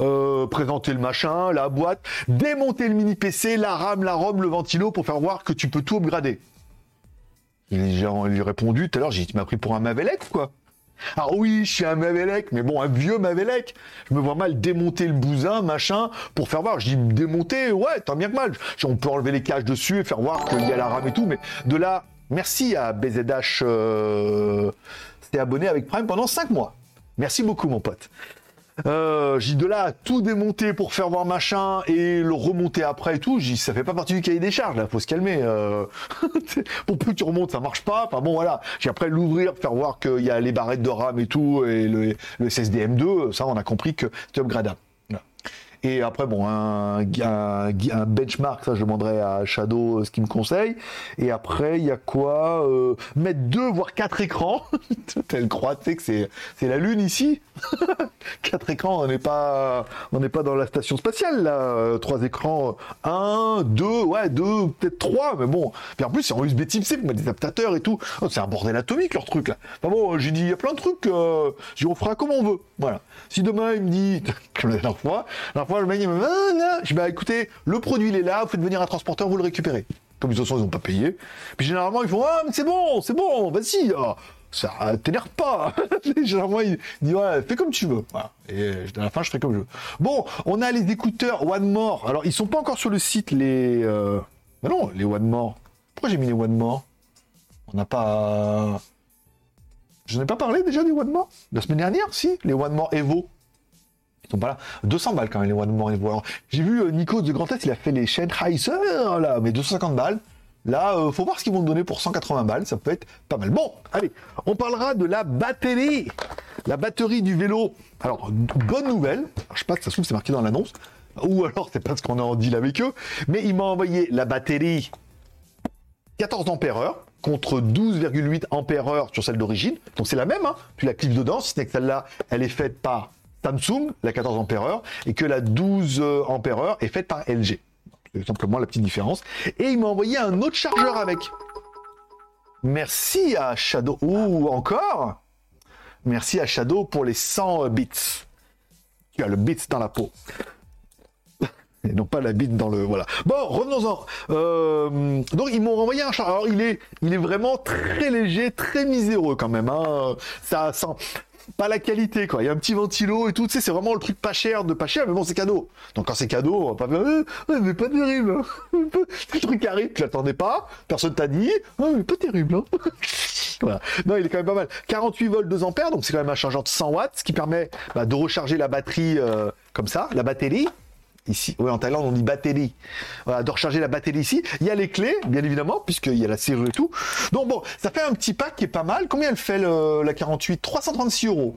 euh, présenter le machin, la boîte, démonter le mini PC, la RAM, la ROM, le ventilo pour faire voir que tu peux tout upgrader. J'ai répondu tout à l'heure, j'ai dit, tu m'as pris pour un Mavelec quoi ah oui, je suis un Mavelec, mais bon, un vieux Mavelec. Je me vois mal démonter le bousin, machin, pour faire voir. Je dis démonter, ouais, tant bien que mal. On peut enlever les caches dessus et faire voir qu'il y a la rame et tout, mais de là, merci à BZH, euh, c'était abonné avec Prime pendant 5 mois. Merci beaucoup, mon pote. J'ai de là à tout démonter pour faire voir machin et le remonter après et tout. Ça fait pas partie du cahier des charges là, faut se calmer. Euh... pour plus que tu remontes, ça marche pas. Enfin bon voilà. J'ai après l'ouvrir, faire voir qu'il y a les barrettes de RAM et tout et le, le SSDM2. Ça on a compris que c'est upgradable. Et après, bon, un, un, benchmark, ça je demanderai à Shadow euh, ce qu'il me conseille. Et après, il y a quoi euh, Mettre deux, voire quatre écrans. Elle croit, tu sais que c'est, la Lune ici. quatre écrans, on n'est pas, on n'est pas dans la station spatiale là. Euh, trois écrans, un, deux, ouais, deux, peut-être trois, mais bon. Puis en plus, c'est en USB Type C, des adaptateurs et tout. Oh, c'est un bordel atomique leur truc là. Enfin bon, j'ai dit, il y a plein de trucs. Euh, on fera comme on veut. Voilà. Si demain il me dit, comme la dernière fois, fois, le me ah, je dis, bah écoutez, le produit, il est là, vous faites venir un transporteur, vous le récupérez. Comme ils n'ont pas payé. Puis généralement, ils font, ah, mais c'est bon, c'est bon, vas-y, oh, ça t'énerve pas. généralement, il dit, ouais, fais comme tu veux. Et à la fin, je ferai comme je veux. Bon, on a les écouteurs One More. Alors, ils sont pas encore sur le site, les. Euh... non, les One More. Pourquoi j'ai mis les One More? On n'a pas. Je n'ai pas parlé déjà des One More? La semaine dernière, si, les One More Evo. Ils sont pas là. 200 balles quand même, les One More Evo. J'ai vu euh, Nico de Grand Est, il a fait les chaînes Heiser, là, mais 250 balles. Là, euh, faut voir ce qu'ils vont donner pour 180 balles, ça peut être pas mal. Bon, allez, on parlera de la batterie. La batterie du vélo. Alors, bonne nouvelle. je sais pas si ça se trouve, c'est marqué dans l'annonce. Ou alors, c'est parce qu'on a en deal avec eux. Mais il m'a envoyé la batterie 14 ampères contre 12,8 ampères sur celle d'origine. Donc c'est la même, hein. tu la clips dedans, si ce que celle-là, elle est faite par Samsung, la 14 ampères et que la 12 ampères est faite par LG. C'est simplement la petite différence. Et il m'a envoyé un autre chargeur avec. Merci à Shadow. Ou encore Merci à Shadow pour les 100 bits. Tu as le bits dans la peau et non pas la bite dans le voilà. Bon, revenons-en. Euh, donc ils m'ont renvoyé un char. Alors il est, il est vraiment très léger, très miséreux quand même. Hein. Ça sent pas la qualité quoi. Il y a un petit ventilo et tout. Tu sais, c'est vraiment le truc pas cher de pas cher, mais bon, c'est cadeau. Donc quand c'est cadeau, on va pas faire, euh, mais pas terrible. Hein. le truc arrive, tu l'attendais pas, personne t'a dit, oh, mais pas terrible. Hein. voilà. Non, il est quand même pas mal. 48 volts 2 ampères, donc c'est quand même un chargeur de 100 watts, ce qui permet bah, de recharger la batterie euh, comme ça, la batterie ici. Oui, en Thaïlande, on dit batterie. Voilà, de recharger la batterie ici. Il y a les clés, bien évidemment, puisqu'il y a la serrure et tout. Donc bon, ça fait un petit pack qui est pas mal. Combien elle fait la 48 336 euros.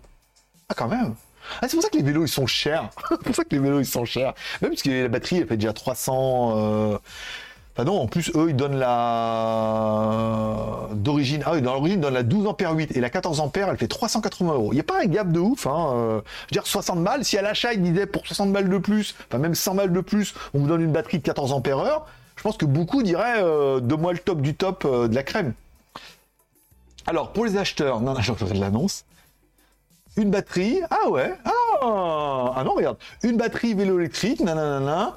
Ah, quand même. Ah, c'est pour ça que les vélos ils sont chers. c'est pour ça que les vélos ils sont chers. Même parce que la batterie elle fait déjà 300. Enfin non, en plus, eux, ils donnent la... D'origine... Ah oui, dans l'origine, ils donnent la 12 ampères 8. Et la 14 ampères, elle fait 380 euros. Il n'y a pas un gap de ouf, hein. Euh, je veux dire, 60 balles. Si à l'achat, ils disaient pour 60 balles de plus, enfin même 100 balles de plus, on vous donne une batterie de 14 ampères heure, je pense que beaucoup diraient, euh, de moi le top du top euh, de la crème. Alors, pour les acheteurs, non, non, j'ai de l'annonce. Une batterie, ah ouais, ah, ah non, regarde, une batterie vélo électrique, nanana,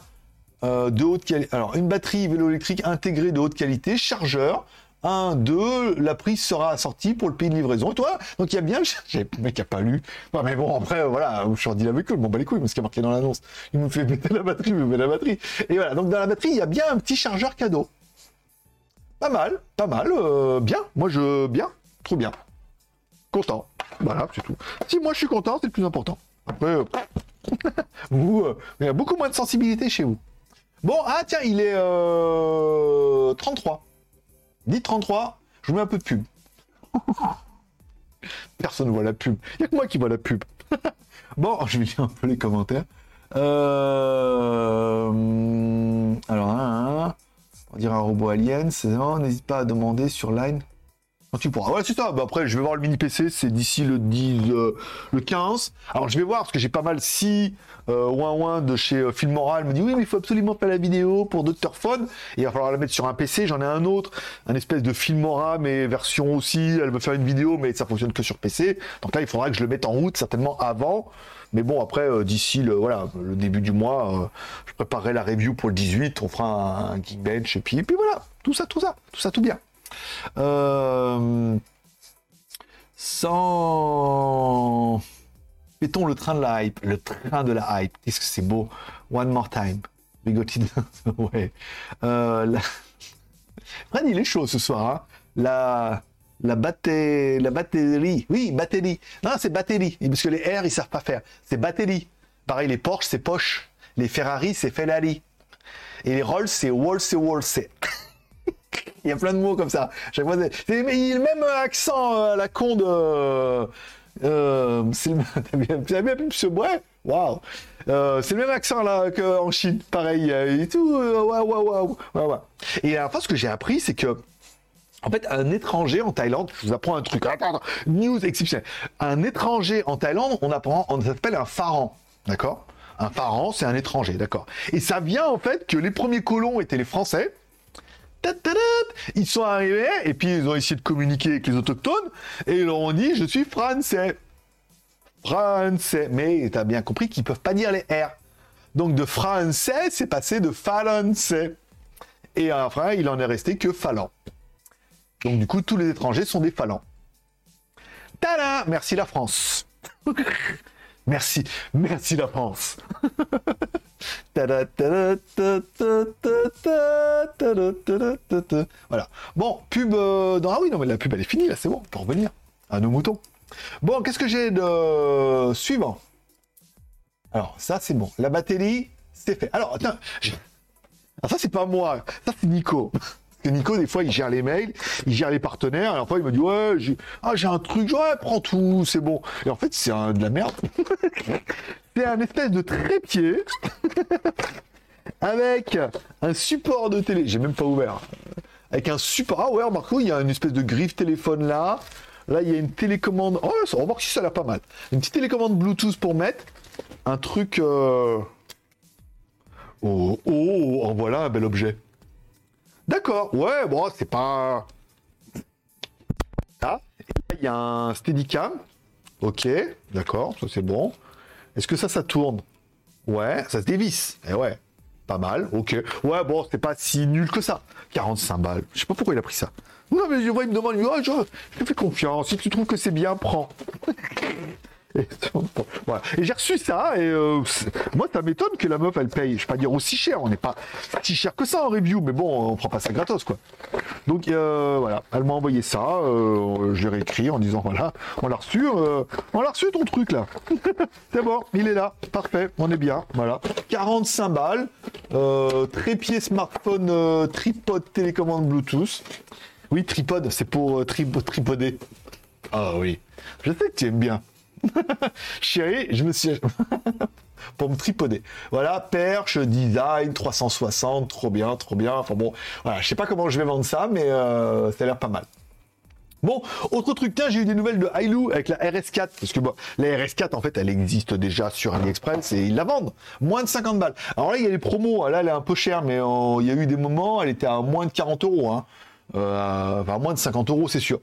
euh, de haute qualité. Alors, une batterie vélo électrique intégrée de haute qualité, chargeur. 1, 2, la prise sera assortie pour le pays de livraison. Et toi, donc il y a bien, le mec a pas lu. mais bon, après, voilà, je suis en avec eux, bon, bah les couilles, mais ce qui est marqué dans l'annonce. Il me fait mettre la batterie, il me met la batterie. Et voilà, donc dans la batterie, il y a bien un petit chargeur cadeau. Pas mal, pas mal, euh, bien. Moi, je, bien, trop bien. Content. Voilà, c'est tout. Si moi je suis content, c'est le plus important. Après, euh, vous, il y a beaucoup moins de sensibilité chez vous. Bon, ah tiens, il est 33. Euh, Dites 33, je vous mets un peu de pub. Personne ne voit la pub. Il n'y a que moi qui vois la pub. bon, je vais lire un peu les commentaires. Euh... Alors, hein, on dirait un robot alien. N'hésite pas à demander sur Line tu pourras. Ouais, c'est ça. Bah, après, je vais voir le mini PC, c'est d'ici le 10, euh, le 15. Alors, je vais voir parce que j'ai pas mal si euh, ouin ouin de chez euh, Filmoral me dit oui, mais il faut absolument faire la vidéo pour Dr. Phone. il va falloir la mettre sur un PC. J'en ai un autre, un espèce de Filmora, mais version aussi. Elle veut faire une vidéo, mais ça fonctionne que sur PC. Donc là, il faudra que je le mette en route certainement avant. Mais bon, après, euh, d'ici le, voilà, le début du mois, je préparerai la review pour le 18. On fera un, Geekbench et puis, et puis voilà. Tout ça, tout ça, tout ça, tout bien. Euh, sans... Mettons le train de la hype. Le train de la hype. Qu'est-ce que c'est beau. One more time. We got it. ouais. Euh, la... Fred, il est chaud ce soir. Hein. La... Batterie, oui, batterie. Non, c'est batterie, parce que les R, ils savent pas faire. C'est batterie. Pareil, les Porsche, c'est Porsche. Les Ferrari, c'est Ferrari. Et les Rolls, c'est Wall, c'est Wall, c'est. Il y a plein de mots comme ça. Chaque fois, c'est le même accent euh, à la con de. Euh, c'est le même. ce waouh. Euh, c'est le même accent là qu'en Chine, pareil et tout. Waouh, waouh, waouh. Et fois, ce que j'ai appris, c'est que en fait, un étranger en Thaïlande, je vous apprends un truc, attends, news exceptionnelle. Un étranger en Thaïlande, on apprend, on s'appelle un pharaon, d'accord? Un pharaon, c'est un étranger, d'accord Et ça vient en fait que les premiers colons étaient les Français. Ils sont arrivés et puis ils ont essayé de communiquer avec les autochtones et ils leur ont dit je suis français. Français. Mais tu as bien compris qu'ils peuvent pas dire les R. Donc de français, c'est passé de français. Et après, il en est resté que Falan. Donc du coup, tous les étrangers sont des Falans. Tada Merci la France. merci, merci la France. voilà. Bon, pub euh, dans... Ah oui, non, mais la pub, elle est finie, là, c'est bon, on peut revenir à nos moutons. Bon, qu'est-ce que j'ai de suivant Alors, ça, c'est bon. La batterie, c'est fait. Alors, attends. Alors, ça, c'est pas moi. Ça, c'est Nico. Nico, des fois, il gère les mails, il gère les partenaires, et fois, il me dit Ouais, j'ai ah, un truc, ouais, prends tout, c'est bon. Et en fait, c'est de la merde. c'est un espèce de trépied avec un support de télé. J'ai même pas ouvert. Avec un support. Ah ouais, Marco, il y a une espèce de griffe téléphone là. Là, il y a une télécommande. Oh, va voir si ça a l'air pas mal. Une petite télécommande Bluetooth pour mettre. Un truc. Euh, oh, oh, oh, voilà un bel objet. D'accord, ouais, bon, c'est pas. Ah, il y a un Steadicam. Ok, d'accord, ça c'est bon. Est-ce que ça, ça tourne? Ouais, ça se dévisse. Eh ouais, pas mal, ok. Ouais, bon, c'est pas si nul que ça. 45 balles. Je sais pas pourquoi il a pris ça. Non, mais je vois, il me demande, oh, je, je te fais confiance. Si tu trouves que c'est bien, prends. Et, j'ai reçu ça, et euh, moi, ça m'étonne que la meuf, elle paye, je vais pas dire aussi cher, on n'est pas si cher que ça en review, mais bon, on prend pas ça gratos, quoi. Donc, euh, voilà, elle m'a envoyé ça, euh, je l'ai réécrit en disant, voilà, on l'a reçu, on l'a reçu ton truc, là. C'est bon, il est là, parfait, on est bien, voilà. 45 balles, trépied smartphone, tripod télécommande Bluetooth. Oui, tripod, c'est pour tripoder. Ah oui, je sais que tu aimes bien. Chérie, je me suis... pour me tripoder. Voilà, perche, design, 360, trop bien, trop bien. Enfin bon, voilà, je sais pas comment je vais vendre ça, mais euh, ça a l'air pas mal. Bon, autre truc, tiens, j'ai eu des nouvelles de Hailu avec la RS4, parce que bon, la RS4, en fait, elle existe déjà sur AliExpress et ils la vendent. Moins de 50 balles. Alors là, il y a les promos, là, elle est un peu chère, mais euh, il y a eu des moments, elle était à moins de 40 euros. Hein. Euh, enfin, moins de 50 euros, c'est sûr.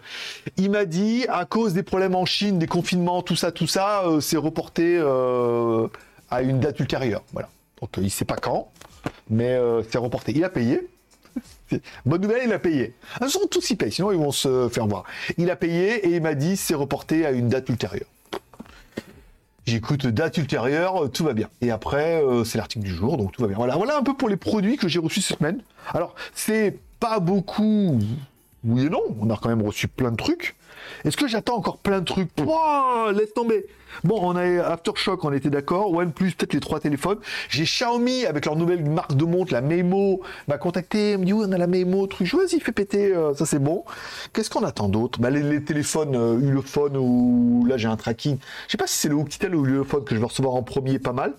Il m'a dit, à cause des problèmes en Chine, des confinements, tout ça, tout ça, euh, c'est reporté euh, à une date ultérieure. Voilà. Donc, il sait pas quand, mais c'est reporté. Il a payé. Bonne nouvelle, il a payé. Ils sont tous y payent, sinon ils vont se faire voir. Il a payé et il m'a dit, c'est reporté à une date ultérieure. J'écoute date ultérieure, tout va bien. Et après, c'est l'article du jour, donc tout va bien. Voilà, voilà un peu pour les produits que j'ai reçus cette semaine. Alors, c'est pas beaucoup. Oui et non, on a quand même reçu plein de trucs. Est-ce que j'attends encore plein de trucs Pouah, Laisse tomber. Bon, on a Aftershock, on était d'accord. OnePlus, peut-être les trois téléphones. J'ai Xiaomi avec leur nouvelle marque de montre, la Memo, m'a contacté, me dit oui, on a la Memo, truc. Vas-y, fais péter, euh, ça c'est bon. Qu'est-ce qu'on attend d'autre? Bah, les, téléphones euh, Ulefone ou là j'ai un tracking. Je sais pas si c'est le Oukitel ou Ulefone que je vais recevoir en premier, pas mal.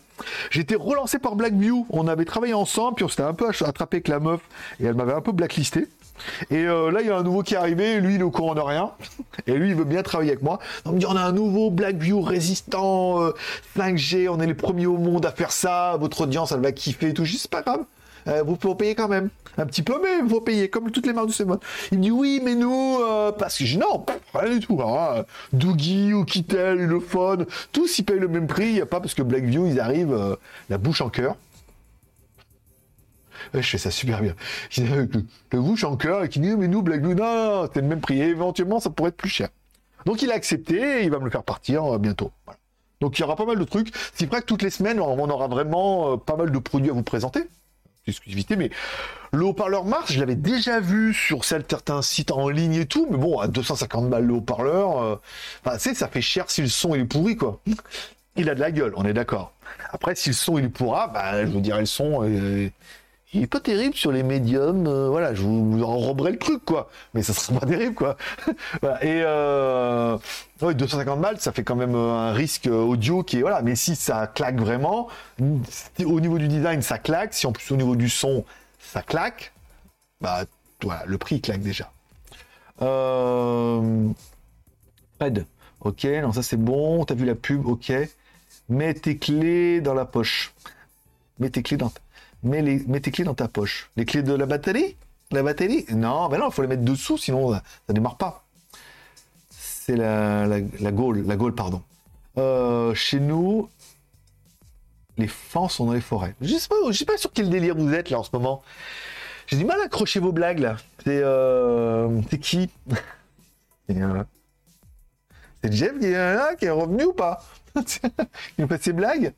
J'ai été relancé par Blackview. On avait travaillé ensemble, puis on s'était un peu attrapé avec la meuf et elle m'avait un peu blacklisté. Et euh, là, il y a un nouveau qui est arrivé, lui, il est au courant de rien. Et lui, il veut bien travailler avec moi. Donc, il y on a un nouveau Blackview résistant 5G, euh, on est les premiers au monde à faire ça, votre audience, elle va kiffer et tout. Je c'est pas grave. Euh, vous pouvez payer quand même. Un petit peu, mais vous payer, comme toutes les marques ce monde. Il me dit, oui, mais nous, parce que je non, rien du tout. Hein. Doogie ou Kittel, tous, ils payent le même prix. Il n'y a pas parce que Blackview, ils arrivent la bouche en cœur. Je fais ça super bien. Le bouche en cœur qui dit mais nous Black Blue, non, c'est le même prix. Éventuellement, ça pourrait être plus cher. Donc il a accepté et il va me le faire partir euh, bientôt. Donc il y aura pas mal de trucs. C'est vrai que toutes les semaines, on aura vraiment euh, pas mal de produits à vous présenter. Exclusivité, mais le haut-parleur Mars, je l'avais déjà vu sur certains sites en ligne et tout, mais bon, à 250 balles le haut-parleur, euh, ça fait cher si le son il est pourri, quoi. Il a de la gueule, on est d'accord. Après, si le son il pourra, bah, je vous dirais le son, il est pas terrible sur les médiums. Euh, voilà, je vous, enroberai le truc, quoi. Mais ça sera pas terrible, quoi. Et euh, 250 balles, ça fait quand même euh, un risque euh, audio qui est voilà. Mais si ça claque vraiment, au niveau du design, ça claque. Si en plus au niveau du son, ça claque, bah le prix claque déjà. Euh... Red. Ok, non, ça c'est bon. T'as vu la pub, ok. Mets tes clés dans la poche. Mets tes clés dans ta mets, les, tes clés dans ta poche. Les clés de la batterie? La batterie? Non, mais non, il faut les mettre dessous, sinon ça, ne démarre pas. C'est la, la, la Gaule, la Gaule, pardon. Euh, chez nous, les fans sont dans les forêts. Je sais pas, je sais pas sur quel délire vous êtes là en ce moment. J'ai du mal à accrocher vos blagues là. C'est euh, qui? C'est Jeff qui est, qui est revenu ou pas? Il nous fait ses blagues?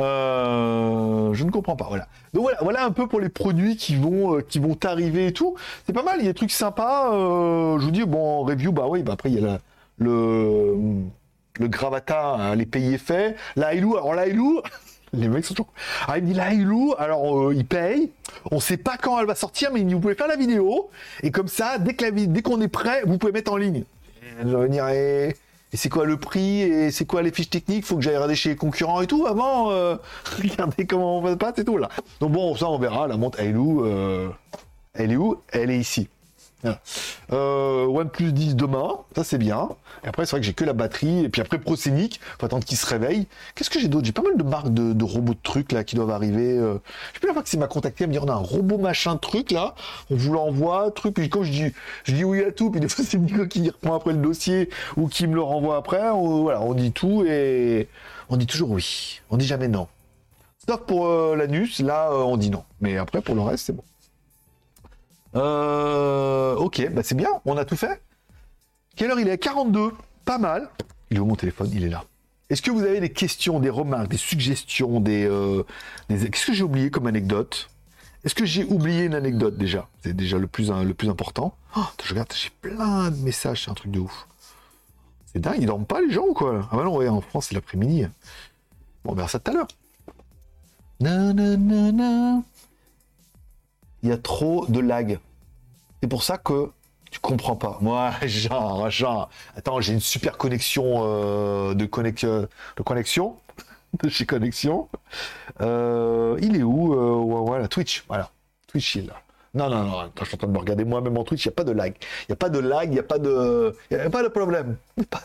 Euh, je ne comprends pas. Voilà. Donc voilà, voilà un peu pour les produits qui vont, euh, qui vont arriver et tout. C'est pas mal. Il y a des trucs sympas. Euh, je vous dis bon review, bah oui, bah après il y a le le Gravata, hein, les pays faits. La alors la les mecs sont toujours. Ah, il me dit la alors il paye. On sait pas quand elle va sortir, mais vous pouvez faire la vidéo et comme ça, dès dès qu'on est prêt, vous pouvez mettre en ligne. Je vais venir et et c'est quoi le prix et c'est quoi les fiches techniques? Faut que j'aille regarder chez les concurrents et tout avant. Euh, regardez comment on passe et tout là. Donc bon, ça on verra. La montre, elle est où euh, Elle est où? Elle est ici. Euh, OnePlus 10 demain, ça c'est bien. Et après, c'est vrai que j'ai que la batterie. Et puis après, ProScenic, faut attendre qu'il se réveille. Qu'est-ce que j'ai d'autre? J'ai pas mal de marques de, robots de trucs là qui doivent arriver. Euh... Je sais la fois que c'est m'a contacté, à me dire on a un robot machin truc là, on vous l'envoie, truc. Puis quand je dis, je dis oui à tout, puis des fois c'est Nico qui reprend après le dossier ou qui me le renvoie après. Voilà, on dit tout et on dit toujours oui. On dit jamais non. Sauf pour euh, l'anus, là euh, on dit non. Mais après pour le reste, c'est bon. Euh, ok, bah c'est bien, on a tout fait. Quelle heure il est? 42, pas mal. Il est où mon téléphone? Il est là. Est-ce que vous avez des questions, des remarques, des suggestions, des... Euh, Qu'est-ce que j'ai oublié comme anecdote? Est-ce que j'ai oublié une anecdote déjà? C'est déjà le plus, le plus important. Oh, je regarde, j'ai plein de messages, c'est un truc de ouf. C'est dingue, ils dorment pas les gens ou quoi? Ah bah non, ouais, en France c'est l'après-midi. Bon, on verra ça tout à l'heure. Il y a trop de lag. C'est pour ça que tu comprends pas. Moi, genre, genre, attends, j'ai une super connexion euh, de, de connexion de chez Connexion. Euh, il est où euh, Voilà, Twitch? Voilà, Twitch, il est là. Non, non, non, je suis en train de me regarder moi-même en Twitch, il n'y a pas de lag. Il n'y a pas de lag, il n'y a pas de. Il a pas de problème. Pas,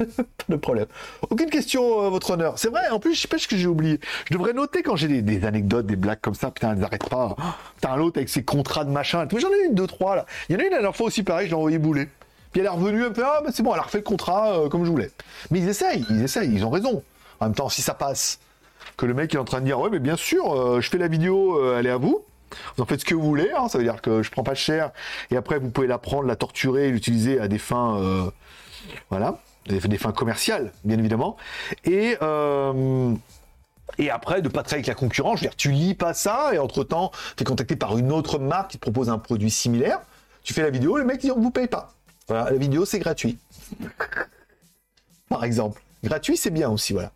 de problème. Aucune question, euh, votre honneur. C'est vrai, en plus, je sais pas ce que j'ai oublié. Je devrais noter quand j'ai des, anecdotes, des blagues comme ça, putain, elles n'arrêtent pas. T'as un autre avec ses contrats de machin. J'en ai une, deux, trois là. Il y en a une la dernière fois aussi, pareil, je l'ai envoyé bouler. Puis elle est revenue, elle me fait Ah, bah c'est bon, elle a refait le contrat euh, comme je voulais. Mais ils essayent, ils essayent, ils ont raison. En même temps, si ça passe, que le mec est en train de dire Ouais, mais bien sûr, euh, je fais la vidéo, elle est à vous. Vous en faites ce que vous voulez, hein, ça veut dire que je prends pas cher et après vous pouvez la prendre, la torturer l'utiliser à des fins, euh, voilà, fins commerciales, bien évidemment. Et euh, et après, de pas travailler avec la concurrence, je veux dire, tu lis pas ça et entre temps, tu es contacté par une autre marque qui te propose un produit similaire. Tu fais la vidéo, le mec dit on vous paye pas. Voilà, la vidéo c'est gratuit. par exemple, gratuit c'est bien aussi, voilà.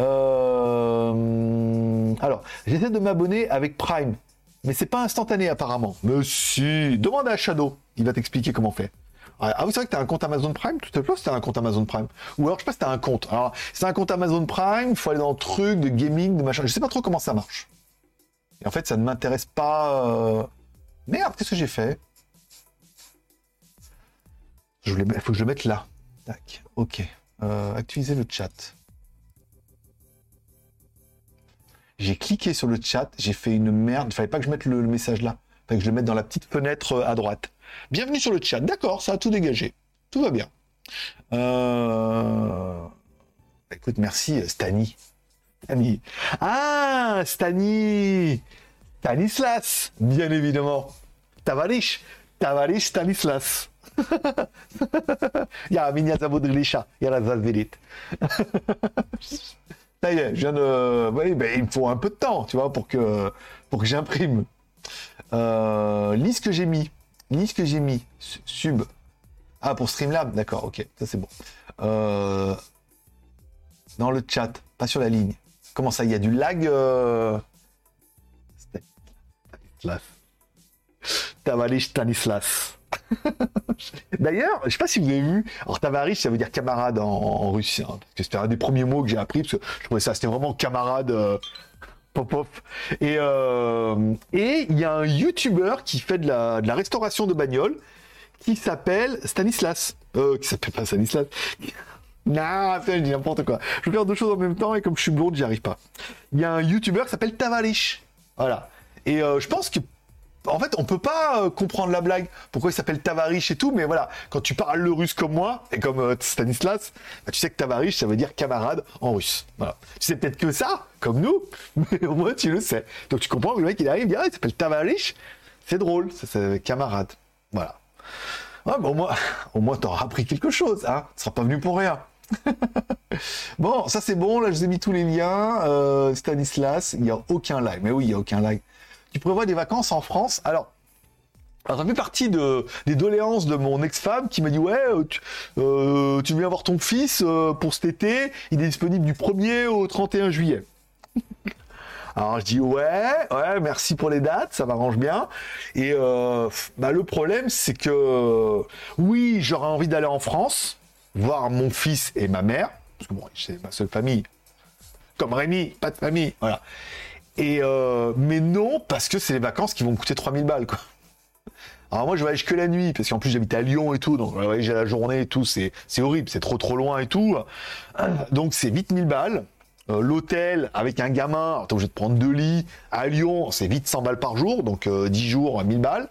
Euh, alors, j'essaie de m'abonner avec Prime. Mais c'est pas instantané apparemment. Mais demande à Shadow, il va t'expliquer comment faire. Ah oui, c'est vrai que t'as un compte Amazon Prime, tout à fait, c'était un compte Amazon Prime. Ou alors, je sais pas si t'as un compte. Alors, c'est un compte Amazon Prime, il faut aller dans le truc de gaming, de machin. Je sais pas trop comment ça marche. Et en fait, ça ne m'intéresse pas. Euh... Merde, qu'est-ce que j'ai fait? Il faut que je mette là. Tac, ok. Euh, le chat. J'ai cliqué sur le chat, j'ai fait une merde. Il fallait pas que je mette le, message là. Il fallait que je le mette dans la petite fenêtre euh, à droite. Bienvenue sur le chat. D'accord, ça a tout dégagé. Tout va bien. Euh, écoute, merci euh, Stani. Stani. Ah, Stani Stanislas, bien évidemment. Tavarish. Tavarish Stanislas. Ja, minha zabudrilisha, era zazvirit. Ça y est, je viens de... Ben, il me faut un peu de temps, tu vois, pour que, pour que j'imprime. Euh, lis ce que j'ai mis. Lis ce que j'ai mis. Sub. Ah, pour Streamlab, d'accord, ok, ça c'est bon. Euh, dans le chat, pas sur la ligne. Comment ça, il y a du lag euh... Stanislas. Stanislas. D'ailleurs, je sais pas si vous avez vu, alors Tavarish, ça veut dire camarade en, russe, hein, parce que c'était un des premiers mots que j'ai appris, parce que je trouvais ça, c'était vraiment camarade euh, pop Et euh, et il y a un YouTuber qui fait de la, restauration de bagnoles, qui s'appelle Stanislas, euh, qui s'appelle pas Stanislas. Non, je dis n'importe quoi. Je veux faire deux choses en même temps et comme je suis blonde, j'y arrive pas. Il y a un YouTuber qui s'appelle Tavarish. Voilà. Et euh, je pense que en fait, on peut pas euh, comprendre la blague, pourquoi il s'appelle Tavarish et tout, mais voilà, quand tu parles le russe comme moi, et comme euh, Stanislas, bah, tu sais que Tavarish, ça veut dire camarade en russe. Voilà. Tu sais peut-être que ça, comme nous, mais au moins tu le sais. Donc tu comprends le mec, il arrive, il dit, ah, il s'appelle Tavarish, c'est drôle, c'est camarade. Voilà. au moins, au moins t'auras appris quelque chose, hein. Tu seras pas venu pour rien. bon, ça c'est bon, là je vous ai mis tous les liens. Euh, Stanislas, il n'y a aucun like. Mais oui, il n'y a aucun like tu prévois des vacances en France. Alors, ça fait partie de, des doléances de mon ex-femme qui m'a dit ouais euh, tu, euh, tu, viens voir ton fils euh, pour cet été, il est disponible du 1er au 31 juillet. Alors je dis ouais, ouais, merci pour les dates, ça m'arrange bien. Et bah, le problème c'est que oui, j'aurais envie d'aller en France, voir mon fils et ma mère, parce que bon, c'est ma seule famille. Comme Rémi, pas de famille, voilà. Euh, mais non, parce que c'est les vacances qui vont me coûter 3000 balles. Alors moi, je voyage que la nuit, parce qu'en plus j'habite à Lyon et tout, donc je voyage la journée et tout, c'est, horrible, c'est trop trop loin et tout. Donc c'est vite 1000 balles. Euh, l'hôtel avec un gamin, je vais te prendre deux lits à Lyon, c'est vite 100 balles par jour, donc 10 euh, jours, 1000 balles.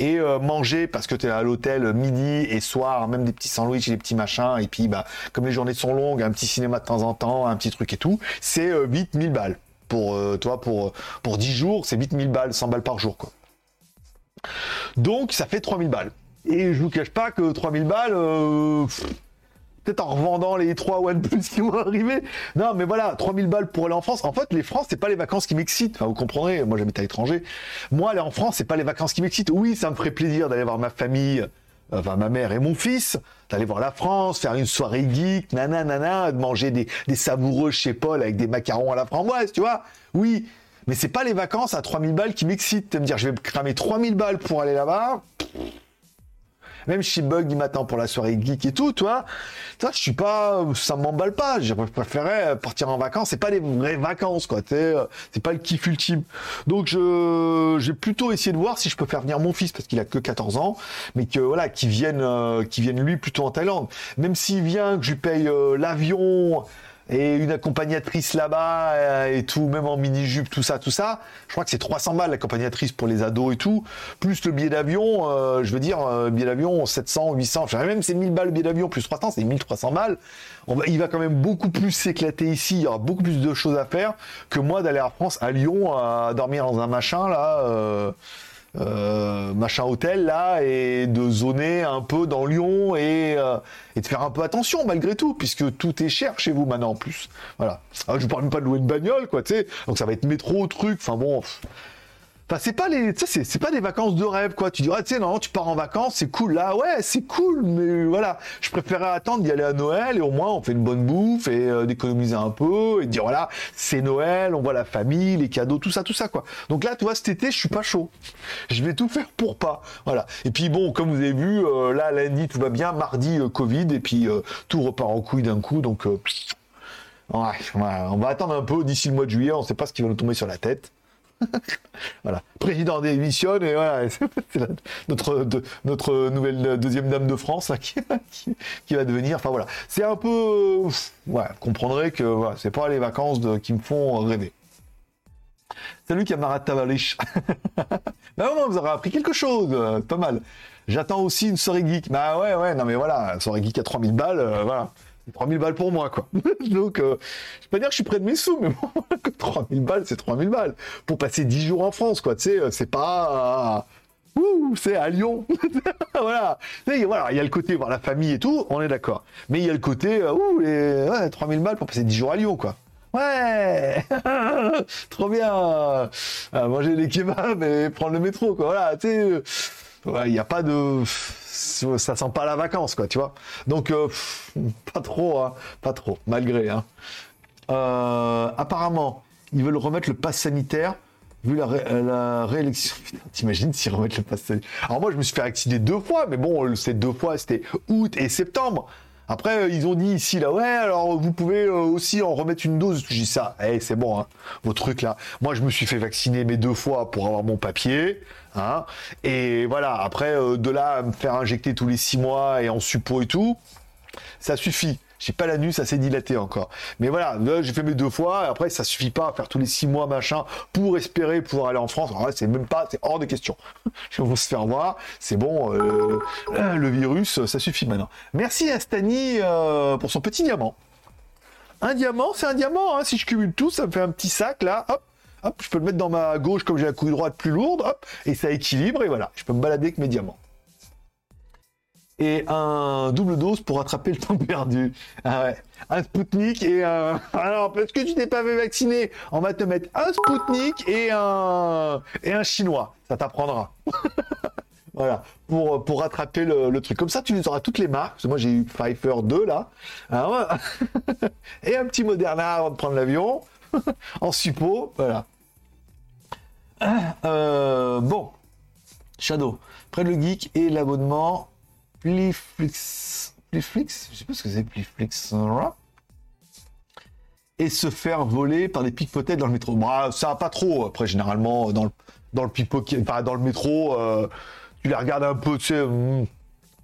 Et manger parce que tu es à l'hôtel midi et soir, même des petits sandwichs et des petits machins, et puis bah comme les journées sont longues, un petit cinéma de temps en temps, un petit truc et tout, c'est vite 1000 balles pour euh, toi pour pour 10 jours, c'est vite 1000 balles, 100 balles par jour quoi. Donc ça fait 3000 balles. Et je vous cache pas que 3000 balles euh, peut-être en revendant les 3 OnePlus qui vont arriver. Non, mais voilà, 3000 balles pour aller en France. En fait, les France, c'est pas les vacances qui m'excitent. Vous comprendrez, moi j'habite à l'étranger. Moi, aller en France, c'est pas les vacances qui m'excitent. Oui, ça me ferait plaisir d'aller voir ma famille, enfin ma mère et mon fils, d'aller voir la France, faire une soirée geek, nanana, de manger des, savoureux chez Paul avec des macarons à la framboise, tu vois. Oui, mais c'est pas les vacances à 3000 balles qui m'excitent. De me dire, je vais cramer 3000 balles pour aller là-bas. Même si Bug il m'attend pour la soirée geek et tout, toi, toi, je suis pas, ça m'emballe pas. Je préférerais partir en vacances. C'est pas des vraies vacances, quoi. C'est pas le kiff ultime. Donc je, j'ai plutôt essayé de voir si je peux faire venir mon fils parce qu'il a que 14 ans, mais que voilà, qu'il vienne, euh, vienne lui plutôt en Thaïlande. Même s'il vient, que je lui paye euh, l'avion et une accompagnatrice là-bas euh, et tout, même en mini-jupe, tout ça, tout ça. Je crois que c'est 300 balles l'accompagnatrice pour les ados et tout, plus le billet d'avion, euh, je veux dire, euh, billet d'avion 700, 800, enfin, même c'est 1000 balles le billet d'avion plus 300, c'est 1300 balles. On va, il va quand même beaucoup plus s'éclater ici, il y aura beaucoup plus de choses à faire que moi d'aller en France, à Lyon, à dormir dans un machin là. Euh, machin hôtel là et de zoner un peu dans Lyon et, euh, et de faire un peu attention malgré tout puisque tout est cher chez vous maintenant en plus. Voilà. Alors, je vous parle même pas de louer une bagnole quoi tu sais. Donc ça va être métro truc enfin bon Enfin, c'est pas les, c'est, pas des vacances de rêve, quoi. Tu dis, ah, tu sais, non, tu pars en vacances, c'est cool. Là, ouais, c'est cool, mais voilà. Je préférais attendre d'y aller à Noël et au moins on fait une bonne bouffe et euh, d'économiser un peu et dire, voilà, c'est Noël, on voit la famille, les cadeaux, tout ça, tout ça, quoi. Donc là, tu vois, cet été, je suis pas chaud. Je vais tout faire pour pas. Voilà. Et puis bon, comme vous avez vu, euh, là, lundi, tout va bien. Mardi, euh, Covid, et puis tout repart en couille d'un coup. Donc, on va attendre un peu d'ici le mois de juillet. On sait pas ce qui va nous tomber sur la tête. voilà, président démissionne et voilà, c'est notre notre nouvelle deuxième dame de France qui, va devenir. Enfin voilà, c'est un peu, ouais, vous comprendrez que voilà, c'est pas les vacances qui me font rêver. Salut camarade Tavalich. bah vous aurez appris quelque chose, euh, pas mal. J'attends aussi une soirée geek. Bah ouais, ouais, non mais voilà, soirée geek à 3000 balles, euh, voilà. C'est 3000 balles pour moi, quoi. Donc, euh, je vais pas dire que je suis près de mes sous, mais bon, 3000 balles, c'est 3000 balles. Pour passer 10 jours en France, quoi. Tu sais, euh, c'est pas. Ouh, c'est à Lyon. voilà. voilà, il y a le côté voir la famille et tout, on est d'accord. Mais il y a le côté, euh, ouh, les ouais, 3000 balles pour passer 10 jours à Lyon, quoi. Ouais Trop bien Manger des kebabs et prendre le métro, quoi. Voilà, tu sais, il n'y a pas de ça sent pas la vacance, quoi, tu vois. Donc, euh, pas trop, hein, pas trop, malgré. Hein. Euh, apparemment, ils veulent remettre le pass sanitaire vu la, la réélection. T'imagines s'ils remettent le pass sanitaire? Alors moi, je me suis fait vacciner deux fois, mais bon, ces deux fois, c'était août et septembre. Après, euh, ils ont dit ici, là, ouais, alors vous pouvez aussi en remettre une dose. Je dis ça, hey, c'est bon, hein, vos trucs là. Moi, je me suis fait vacciner mes deux fois pour avoir mon papier. Hein. Et voilà, après, euh, de là à me faire injecter tous les six mois et en suppos et tout, ça suffit. J'ai pas l'anus assez dilaté encore. Mais voilà, j'ai fait mes deux fois. Après, ça suffit pas à faire tous les six mois, machin, pour espérer pouvoir aller en France. C'est même pas, c'est hors de question. Je vais se faire voir. C'est bon, euh, le virus, ça suffit maintenant. Merci à Stani euh, pour son petit diamant. Un diamant, c'est un diamant. Hein. Si je cumule tout, ça me fait un petit sac là. Hop, hop, je peux le mettre dans ma gauche comme j'ai la couille droite plus lourde, hop, et ça équilibre, et voilà, je peux me balader avec mes diamants. Et un double dose pour rattraper le temps perdu. Ah. Un Spoutnik et un. Alors, parce que tu t'es pas fait vacciner, on va te mettre un Spoutnik et un. et un chinois. Ça t'apprendra. voilà. Pour, pour rattraper le, truc. Comme ça, tu les auras toutes les marques. Moi, j'ai eu Pfeiffer 2 là. et un petit Moderna avant de prendre l'avion. en suppos, voilà. Euh, bon, Shadow, près le geek et l'abonnement Pliflix. Pliflix Je sais pas ce que c'est Pliflix. Et se faire voler par des pickpockets dans le métro. Bah, ça pas trop. Après, généralement, dans le, dans le pickpocket, enfin, dans le métro, euh, tu les regardes un peu, tu sais, hmm,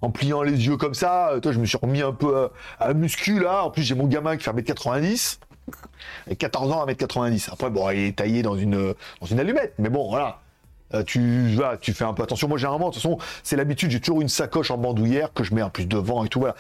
en pliant les yeux comme ça. Toi, je me suis remis un peu euh, à, muscu là. En plus, j'ai mon gamin qui fait 1m90. Et 14 ans à 1m90. Après, bon, il est taillé dans une, dans une allumette. Mais bon, voilà. Euh, tu, vas, tu fais un peu attention. Moi, généralement, de toute façon, c'est l'habitude. J'ai toujours une sacoche en bandoulière que je mets en plus devant et tout. Voilà.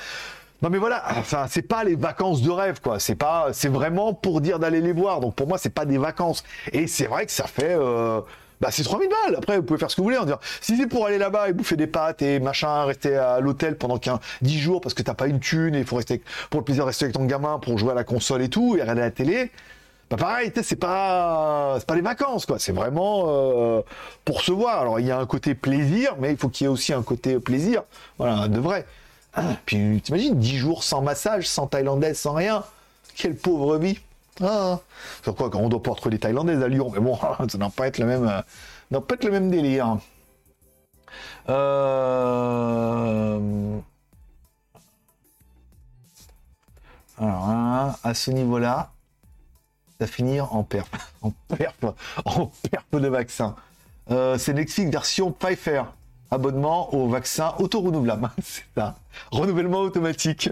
Non mais voilà, enfin c'est pas les vacances de rêve quoi. C'est pas, c'est vraiment pour dire d'aller les voir. Donc pour moi c'est pas des vacances. Et c'est vrai que ça fait, euh, bah c'est 3000 balles. Après, vous pouvez faire ce que vous voulez. En dire, si c'est pour aller là-bas et bouffer des pâtes et machin, rester à l'hôtel pendant 15, 10 jours parce que t'as pas une thune et il faut rester pour le plaisir de rester avec ton gamin pour jouer à la console et tout et regarder la télé. Bah pareil, c'est pas c'est pas les vacances quoi, c'est vraiment euh, pour se voir. Alors il y a un côté plaisir, mais il faut qu'il y ait aussi un côté plaisir, voilà, de vrai. Puis t'imagines 10 jours sans massage, sans thaïlandaise, sans rien. Quelle pauvre vie. Ah, c'est quoi quand on doit pas retrouver les Thaïlandaises à Lyon, mais bon, ça n'a pas être le même, euh, pas être le même délire. Euh, alors, hein, à ce niveau-là, ça finir en perf, en perf, en perf de vaccin. Euh, c'est Netflix version Pfeiffer. Abonnement au vaccin auto-renouvelable. C'est ça. Renouvellement automatique.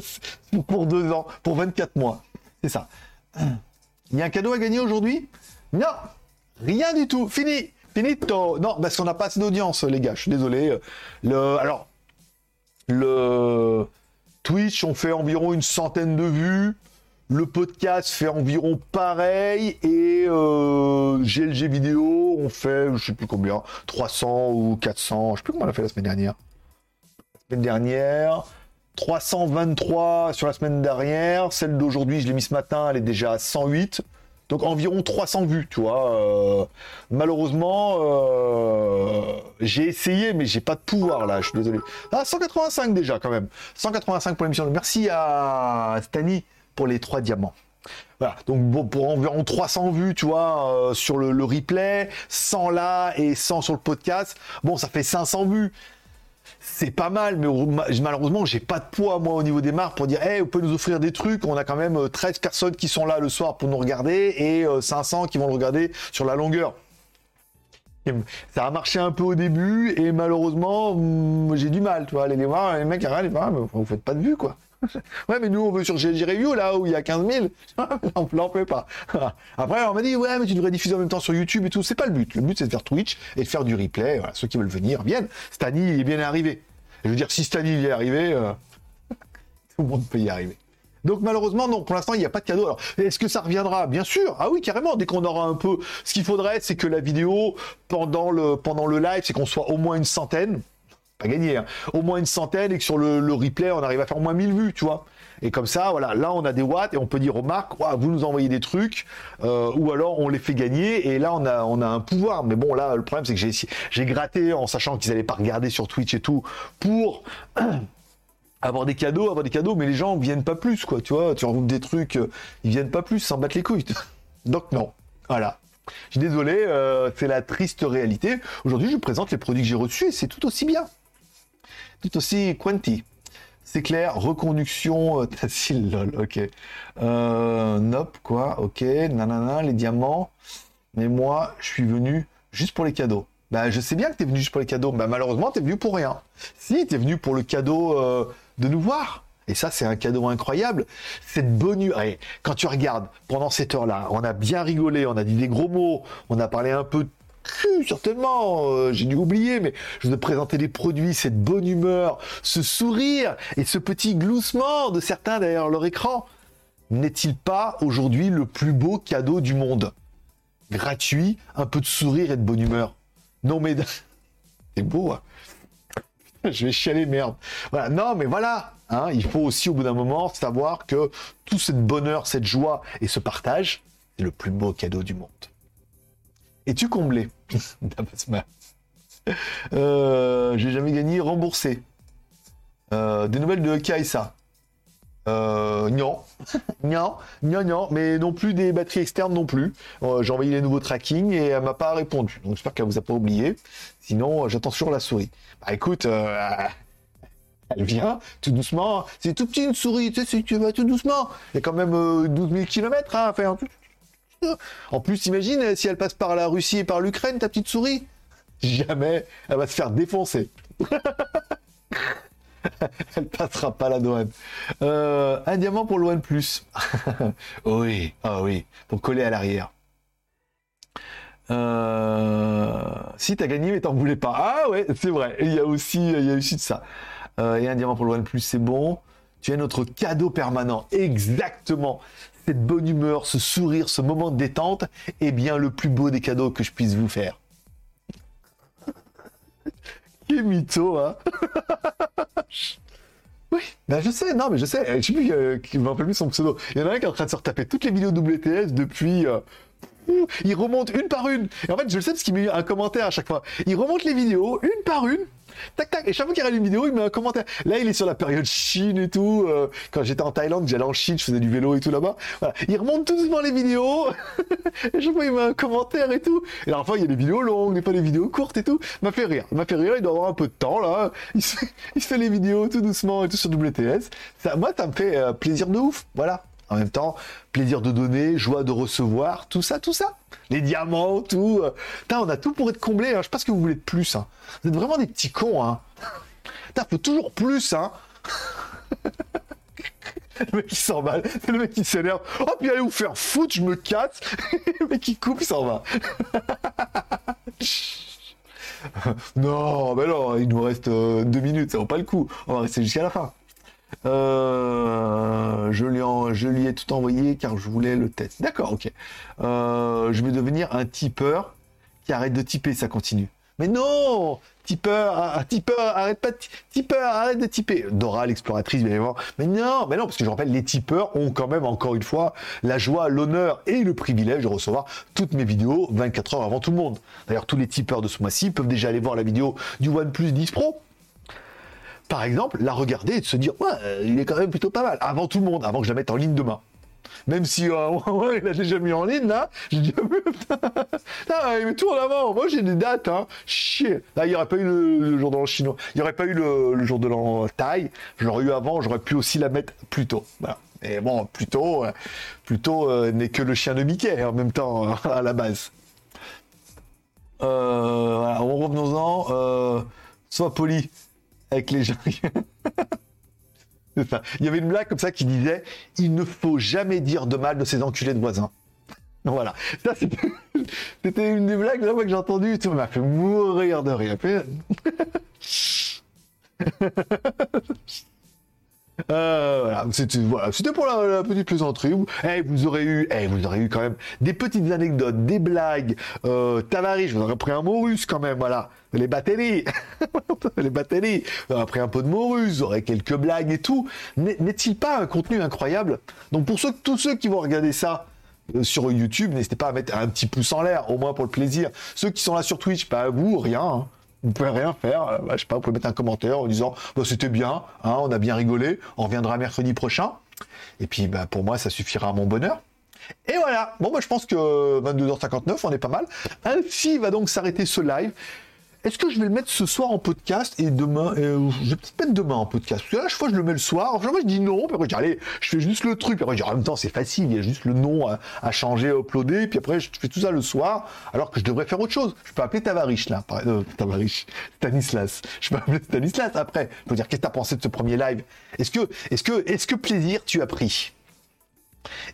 pour deux ans, pour 24 mois. C'est ça. Il y a un cadeau à gagner aujourd'hui? Non Rien du tout. Fini Finito Non, parce qu'on n'a pas assez d'audience, les gars. Je suis désolé. Le, alors, le Twitch, on fait environ une centaine de vues. Le podcast fait environ pareil. Et euh, GLG vidéo, on fait, je sais plus combien, 300 ou 400. Je sais plus comment on a fait la semaine dernière. La semaine dernière. 323 sur la semaine dernière. Celle d'aujourd'hui, je l'ai mis ce matin, elle est déjà à 108. Donc environ 300 vues, tu vois. Euh, malheureusement, euh, j'ai essayé, mais j'ai pas de pouvoir là, je suis désolé. Ah, 185 déjà quand même. 185 pour l'émission. Merci à Stani pour les trois diamants. Voilà, donc bon, pour environ 300 vues, tu vois, euh, sur le, replay, 100 là et 100 sur le podcast. Bon, ça fait 500 vues c'est pas mal, mais malheureusement, j'ai pas de poids, moi, au niveau des marques pour dire, hey, vous pouvez nous offrir des trucs. On a quand même 13 euh, personnes qui sont là le soir pour nous regarder et 500 euh, qui vont le regarder sur la longueur. ça a marché un peu au début et malheureusement, mm, j'ai du mal, tu vois, les voir, les mecs, rien, vous faites pas de vue, quoi. ouais, mais nous, on veut sur GLG Review, là où il y a 15 000. on l'en fait pas. Après, on m'a dit, ouais, mais tu devrais diffuser en même temps sur YouTube et tout. C'est pas le but. Le but, c'est de faire Twitch et de faire du replay. Voilà, ceux qui veulent venir viennent. Stani, il est bien arrivé. je veux dire, si Stani il est arrivé, euh, Tout le monde peut y arriver. Donc malheureusement, non, pour l'instant, il n'y a pas de cadeau. Alors, est-ce que ça reviendra? Bien sûr. Ah oui, carrément. Dès qu'on aura un peu... Ce qu'il faudrait, c'est que la vidéo, pendant le, pendant le live, c'est qu'on soit au moins une centaine. Pas gagné, hein. Au moins une centaine et que sur le, replay, on arrive à faire au moins 1000 vues, tu vois. Et comme ça, voilà, là on a des watts et on peut dire aux marques, vous nous envoyez des trucs, euh, ou alors on les fait gagner et là on a, on a un pouvoir. Mais bon, là le problème c'est que j'ai, j'ai gratté en sachant qu'ils n'allaient pas regarder sur Twitch et tout pour avoir des cadeaux, avoir des cadeaux, mais les gens viennent pas plus, quoi, tu vois, tu regroupes des trucs, euh, ils viennent pas plus, s'en battent les couilles. Donc non, voilà. Je suis désolé, euh, c'est la triste réalité. Aujourd'hui, je vous présente les produits que j'ai reçus et c'est tout aussi bien. Tout aussi quanti. C'est clair, reconduction, euh, facile, lol, ok. Euh, nope, quoi, ok, nanana, les diamants. Mais moi, je suis venu juste pour les cadeaux. Bah, je sais bien que tu es venu juste pour les cadeaux. Bah, malheureusement, tu es venu pour rien. Si, tu es venu pour le cadeau euh, de nous voir. Et ça, c'est un cadeau incroyable. Cette bonne Allez, quand tu regardes, pendant cette heure-là, on a bien rigolé, on a dit des gros mots, on a parlé un peu de certainement. Euh, j'ai dû oublier, mais je vous ai présenté les produits, cette bonne humeur, ce sourire et ce petit gloussement de certains derrière leur écran. N'est-il pas aujourd'hui le plus beau cadeau du monde? Gratuit, un peu de sourire et de bonne humeur. Non mais c'est beau. Hein je vais chialer merde. Voilà. Non mais voilà. Hein, il faut aussi au bout d'un moment savoir que tout ce bonheur, cette joie et ce partage, c'est le plus beau cadeau du monde. Es-tu comblé euh, J'ai jamais gagné remboursé. Euh, des nouvelles de Kaisa euh, non, non, non, non, mais non plus des batteries externes non plus. Euh, j'ai envoyé les nouveaux tracking et elle m'a pas répondu. Donc j'espère qu'elle vous a pas oublié. Sinon, j'attends sur la souris. Bah écoute, elle vient tout doucement. C'est tout petit une souris, tu sais, tu vas tout doucement. Il y a quand même 12 000 km à faire. En plus, imagine si elle passe par la Russie et par l'Ukraine, ta petite souris. Jamais, elle va se faire défoncer. Elle passera pas la douane. Euh, un diamant pour le plus. oui, ah oui, pour coller à l'arrière. Euh, si t'as gagné mais t'en voulais pas. Ah ouais, c'est vrai. Il y a aussi, il y a aussi de ça. Euh, et un diamant pour le plus, c'est bon. Tu as notre cadeau permanent. Exactement. Cette bonne humeur, ce sourire, ce moment de détente est bien le plus beau des cadeaux que je puisse vous faire. Quel mytho, hein? Oui, ben je sais, non, mais je sais. Je sais plus euh, qui me rappelle plus son pseudo. Il y en a un qui est en train de se retaper toutes les vidéos WTS depuis. Euh, il remonte une par une. Et en fait, je le sais parce qu'il met un commentaire à chaque fois. Il remonte les vidéos une par une. Tac, tac. Et chaque fois qu'il regarde une vidéo, il met un commentaire. Là, il est sur la période Chine et tout. Euh, quand j'étais en Thaïlande, j'allais en Chine, je faisais du vélo et tout là-bas. Il remonte tout doucement les vidéos. et chaque fois, il met un commentaire et tout. Et la fois, il y a des vidéos longues, et pas des vidéos courtes et tout. M'a fait rire. M'a fait rire. Il doit avoir un peu de temps, là. Il se, fait les vidéos tout doucement et tout sur WTS. Ça, moi, ça me fait euh, plaisir de ouf. Voilà. En même temps, plaisir de donner, joie de recevoir, tout ça, tout ça. Les diamants, tout. Euh. Putain, on a tout pour être comblé. Hein. Je sais pas ce que vous voulez de plus. Hein. Vous êtes vraiment des petits cons. Hein. Putain, faut toujours plus. Hein. le mec qui s'en va. le mec qui s'énerve. Oh, puis allez vous faire foutre, je me casse. le mec qui coupe, il s'en va. non, mais non, il nous reste euh, deux minutes, ça vaut pas le coup. On va rester jusqu'à la fin. Euh, je, lui je lui ai tout envoyé car je voulais le test. D'accord, ok. Euh, je vais devenir un tipeur qui arrête de typer, ça continue. Mais non Tipeur, ah, ah, tipeur, arrête pas de arrête de typer. Dora, l'exploratrice, bien évidemment. Mais non, mais non, parce que je rappelle, les tipeurs ont quand même, encore une fois, la joie, l'honneur et le privilège de recevoir toutes mes vidéos 24 heures avant tout le monde. D'ailleurs, tous les tipeurs de ce mois-ci peuvent déjà aller voir la vidéo du OnePlus 10 Pro par exemple, la regarder et de se dire, ouais, euh, il est quand même plutôt pas mal, avant tout le monde, avant que je la mette en ligne demain. Même si euh, il a déjà mis en ligne là, j'ai dit ah, il met tout en avant. Moi j'ai des dates, hein. Chier. Là, il n'y aurait pas eu le, jour de l'an chinois, il n'y aurait pas eu le, jour de l'an taille. Je l'aurais eu avant, j'aurais pu aussi la mettre plus tôt. Voilà. Et bon, plutôt, euh, plutôt n'est que le chien de Mickey en même temps à la base. voilà, revenons-en. sois poli avec les gens. ça. Il y avait une blague comme ça qui disait il ne faut jamais dire de mal de ces enculés de voisins. Voilà. Ça, c'était une des blagues que j'ai entendu. Ça m'a fait mourir de rire. Euh, c'était pour la, petite plaisanterie. Eh, vous aurez eu, eh, vous aurez eu quand même des petites anecdotes, des blagues. Euh, je vous aurais pris un mot russe quand même, voilà. Les batteries, les batteries. Vous aurez pris un peu de mot russe, vous quelques blagues et tout. N'est- N'est-il pas un contenu incroyable? Donc pour ceux, tous ceux qui vont regarder ça. euh, Sur YouTube, n'hésitez pas à mettre un petit pouce en l'air, au moins pour le plaisir. Ceux qui sont là sur Twitch, pas vous, rien. hein. Vous pouvez rien faire. Euh, bah, je sais pas, vous pouvez mettre un commentaire en disant bah, c'était bien, hein, on a bien rigolé, on reviendra mercredi prochain. Et puis bah, pour moi, ça suffira à mon bonheur. Et voilà. Bon, bah, je pense que 22h59, on est pas mal. Ainsi va donc s'arrêter ce live. Est-ce que je vais le mettre ce soir en podcast et demain euh, Je vais peut-être mettre demain en podcast? Parce que là, chaque fois, je le mets le soir. Moi, je dis non. Puis après, je dis allez, je fais juste le truc. Puis en même temps, c'est facile. Il y a juste le nom à, changer, à uploader. Puis après, je fais tout ça le soir. Alors que je devrais faire autre chose. Je peux appeler Tavarich, là. Euh, Tavarich. Stanislas. Je peux appeler Stanislas après. Peux dire qu'est-ce que t'as pensé de ce premier live? Est-ce que, est-ce que, est-ce que plaisir tu as pris?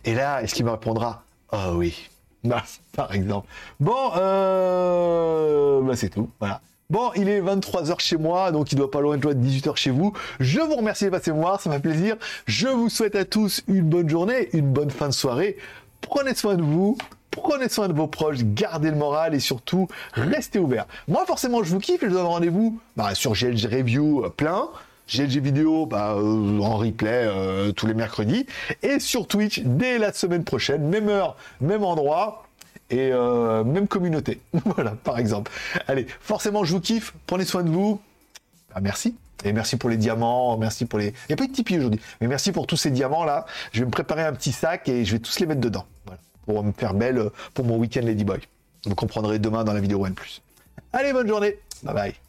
Et là, est-ce qu'il me répondra? Oh oui. Par exemple. Bon, euh... bah, c'est tout. Voilà. Bon, il est 23h chez moi, donc il doit pas loin de 18h chez vous. Je vous remercie de passer me voir, ça m'a plaisir. Je vous souhaite à tous une bonne journée, une bonne fin de soirée. Prenez soin de vous, prenez soin de vos proches, gardez le moral et surtout, restez ouverts. Moi, forcément, je vous kiffe et je vous donne rendez-vous bah, sur GLG Review euh, plein. GLG vidéo bah, euh, en replay euh, tous les mercredis et sur Twitch dès la semaine prochaine, même heure, même endroit et euh, même communauté. voilà, par exemple. Allez, forcément, je vous kiffe, prenez soin de vous. Bah, merci. Et merci pour les diamants, merci pour les... Il n'y a pas eu de Tipeee aujourd'hui, mais merci pour tous ces diamants-là. Je vais me préparer un petit sac et je vais tous les mettre dedans. Pour me faire belle pour mon week-end Ladyboy. Vous comprendrez demain dans la vidéo One. Allez, bonne journée. Bye bye.